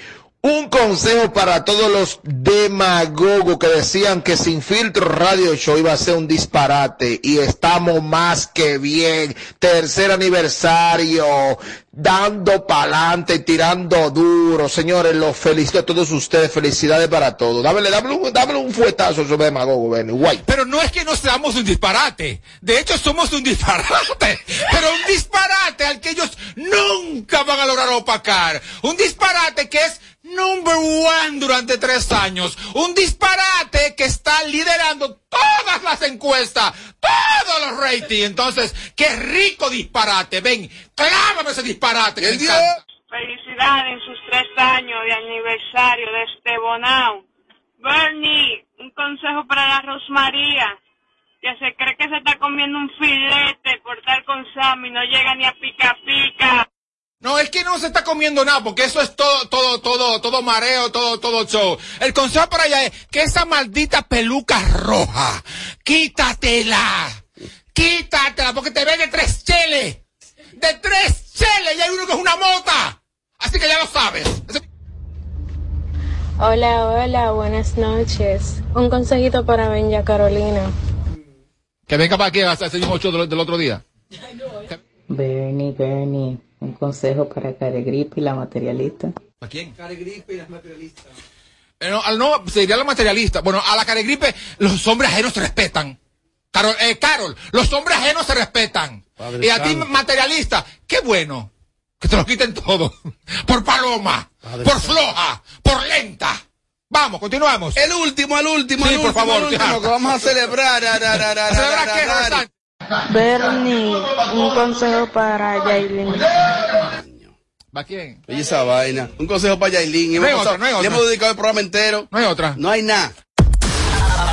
Speaker 36: un consejo para todos los demagogos que decían que Sin Filtro Radio Show iba a ser un disparate y estamos más que bien. Tercer aniversario, dando pa'lante, tirando duro. Señores, los felicito a todos ustedes. Felicidades para todos. Dámele, dámele, un, dámele un fuetazo a esos demagogos. Guay.
Speaker 6: Pero no es que no seamos un disparate. De hecho, somos un disparate. Pero un disparate al que ellos nunca van a lograr opacar. Un disparate que es number one durante tres años. Un disparate que está liderando todas las encuestas, todos los ratings. Entonces, qué rico disparate. Ven, clávame ese disparate. que.
Speaker 29: Felicidades en sus tres años de aniversario de este Bonao. Bernie, un consejo para la Rosmaría, que se cree que se está comiendo un filete por estar con Sammy, no llega ni a pica pica.
Speaker 6: No, es que no se está comiendo nada, porque eso es todo, todo, todo, todo mareo, todo, todo show. El consejo para allá es que esa maldita peluca roja, quítatela, quítatela, porque te ve de tres cheles, de tres cheles, y hay uno que es una mota. Así que ya lo sabes.
Speaker 37: Hola, hola, buenas noches. Un consejito para Benja Carolina.
Speaker 6: Que venga para aquí a hacer el mismo show del, del otro día.
Speaker 26: Bernie, Bernie, un consejo para Caregripe y la materialista.
Speaker 6: ¿Para quién? Eh, no, al no, sería la materialista. Bueno, a la caregripe, los hombres ajenos se respetan. Carol, eh, Carol, los hombres ajenos se respetan.
Speaker 2: Padre
Speaker 6: y a ti, materialista, qué bueno. Que te lo quiten todo. Por paloma, por floja, por lenta. Vamos, continuamos.
Speaker 2: El último, el último,
Speaker 6: Sí,
Speaker 2: el
Speaker 6: por
Speaker 2: último,
Speaker 6: favor,
Speaker 2: el último, que vamos a celebrar. ra, ra, ra, ra,
Speaker 6: ¿A celebrar
Speaker 2: ra,
Speaker 6: qué,
Speaker 37: Bernie, un consejo para Yailin.
Speaker 6: ¿Va quién?
Speaker 2: Oye, esa vaina. Un consejo para Yailin.
Speaker 6: No hay otra, no hay
Speaker 2: Le
Speaker 6: otra.
Speaker 2: hemos dedicado el programa entero.
Speaker 6: No hay otra.
Speaker 2: No hay nada.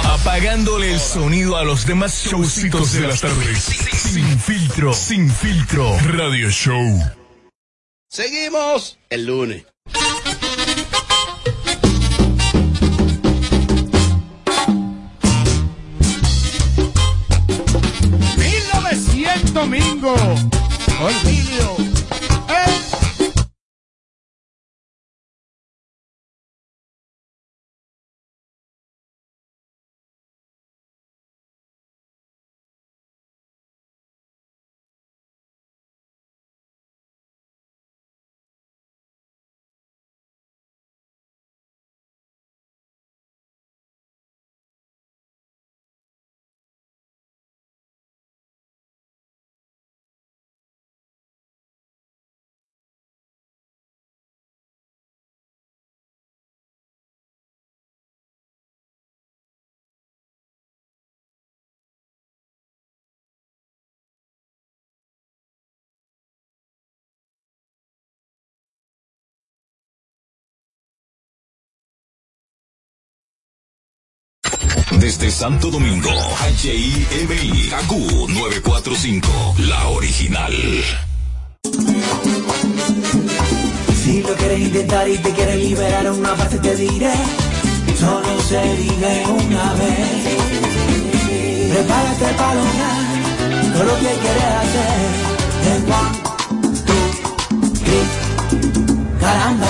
Speaker 19: Apagándole el sonido a los demás showcitos de las tardes. Sin filtro, sin filtro. Radio Show.
Speaker 2: Seguimos el lunes.
Speaker 38: Domingo. Olvidio.
Speaker 19: Desde Santo Domingo, HIMI, AQ 945, la original.
Speaker 31: Si lo quieres intentar y te quieres liberar una parte te diré, solo se vive una vez. Prepárate para lograr todo lo que quieres hacer. Caramba.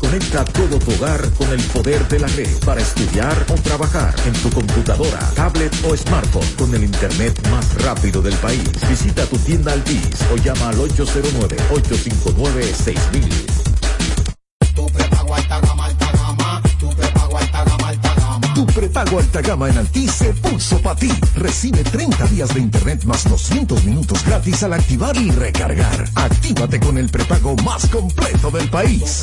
Speaker 39: Conecta todo tu hogar con el poder de la red para estudiar o trabajar en tu computadora, tablet o smartphone con el internet más rápido del país. Visita tu tienda Altis o llama al 809-859-6000.
Speaker 15: Tu prepago alta gama en Altis se puso para ti. Recibe 30 días de internet más 200 minutos gratis al activar y recargar. Actívate con el prepago más completo del país.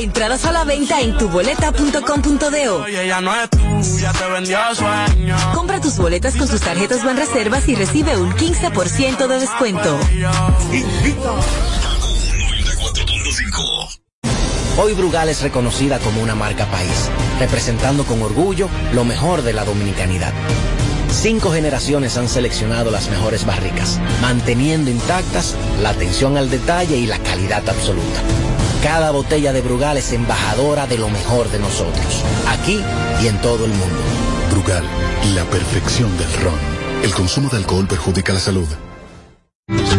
Speaker 40: Entradas a la venta en tuboleta.com.do.
Speaker 41: Oye, ella no es tuya, te vendió sueño.
Speaker 40: Compra tus boletas con tus tarjetas Banreservas y recibe un 15% de descuento.
Speaker 42: Hoy Brugal es reconocida como una marca país, representando con orgullo lo mejor de la dominicanidad. Cinco generaciones han seleccionado las mejores barricas, manteniendo intactas la atención al detalle y la calidad absoluta. Cada botella de Brugal es embajadora de lo mejor de nosotros, aquí y en todo el mundo.
Speaker 43: Brugal, la perfección del ron. El consumo de alcohol perjudica la salud.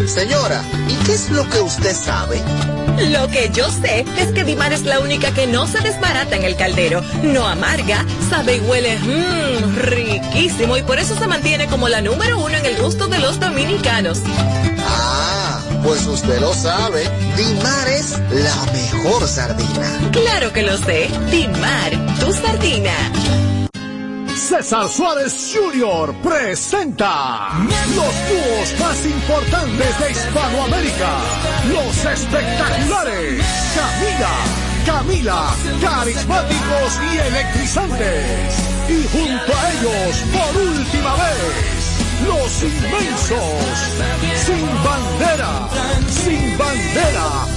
Speaker 44: Señora, ¿y qué es lo que usted sabe?
Speaker 45: Lo que yo sé es que Dimar es la única que no se desbarata en el caldero, no amarga, sabe y huele mmm, riquísimo y por eso se mantiene como la número uno en el gusto de los dominicanos.
Speaker 44: Ah, pues usted lo sabe. Dimar es la mejor sardina.
Speaker 45: Claro que lo sé, Dimar, tu sardina.
Speaker 15: César Suárez Jr. presenta los dúos más importantes de Hispanoamérica, los espectaculares Camila, Camila, carismáticos y electrizantes. Y junto a ellos, por última vez, los inmensos, sin bandera, sin bandera,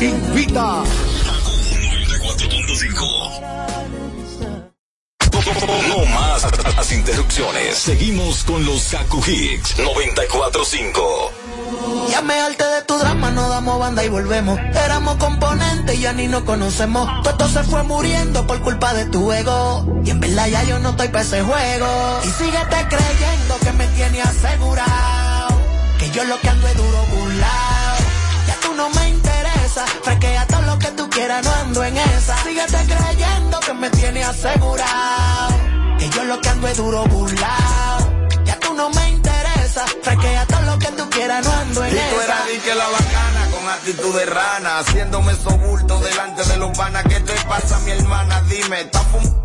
Speaker 15: Invita.
Speaker 19: No más las interrupciones. Seguimos con los Kaku Hicks 945.
Speaker 41: Ya me harté de tu drama, no damos banda y volvemos. Éramos componentes y ya ni nos conocemos. Todo se fue muriendo por culpa de tu ego. Y en verdad ya yo no estoy para ese juego. Y síguete creyendo que me tiene asegurado. Que yo lo que ando es duro burlao. No ando en esa. Síguete creyendo que me tiene asegurado. Que yo lo que ando es duro burlao. Ya tú no me interesa. Fresquea todo lo que tú quieras, no ando en
Speaker 46: Y tú
Speaker 41: esa.
Speaker 46: eras que la actitud de rana, haciéndome sobulto delante de los panas. ¿Qué te pasa, mi hermana? Dime, ¿estás fumando?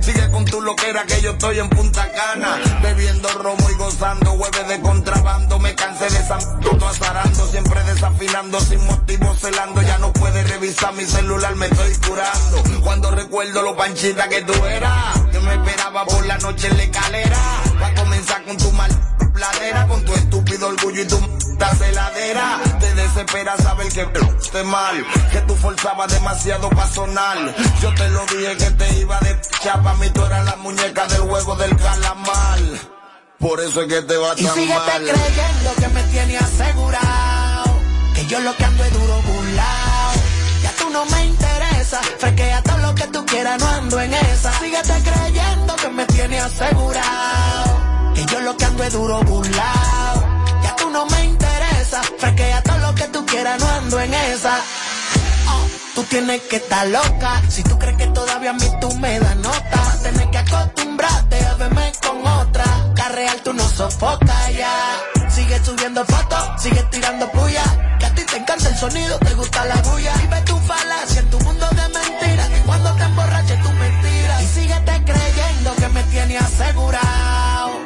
Speaker 46: Sigue con tu loquera que yo estoy en Punta Cana, bebiendo romo y gozando hueves de contrabando. Me cansé de esa todo azarando, siempre desafinando, sin motivo celando. Ya no puedes revisar mi celular, me estoy curando. Cuando recuerdo lo panchita que tú eras, que me esperaba por la noche en la escalera. Va a comenzar con tu mal pladera, con tu estúpido orgullo y tu m***a celadera. Te desespera saber que esté mal, que tú forzabas demasiado para sonar. Yo te lo dije que te iba de chapa, mí tú eras la muñeca del juego del calamar. Por eso es que te va
Speaker 41: Y
Speaker 46: tan
Speaker 41: síguete
Speaker 46: mal.
Speaker 41: creyendo que me tiene asegurado. Que yo lo que ando es duro burlao. Ya tú no me interesa. Fresquea todo lo que tú quieras, no ando en esa. Síguete creyendo que me tiene asegurado. Que yo lo que ando es duro burlao. Ya tú no me interesa. Fresquea todo lo que tú quieras, no ando en esa. Oh, Tú tienes que estar loca. Si tú crees que todavía a mí tú me das nota, vas a tener que acostumbrarte a verme con otra. La real tú no sofocas ya. Sigue subiendo fotos, sigue tirando puya. Que a ti te encanta el sonido, te gusta la bulla. Vive tu falacia en tu mundo de mentiras. Que cuando te emborraches tú mentiras. Y síguete creyendo que me tiene asegurado.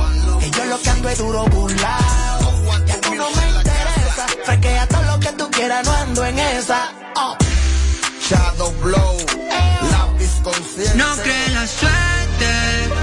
Speaker 41: Yo lo que ando es duro burlao. Ya tú no me interesa. Frequea todo lo que tú quieras, no ando en esa. Oh.
Speaker 46: Shadow Blow, lápiz consciente.
Speaker 47: No que la suerte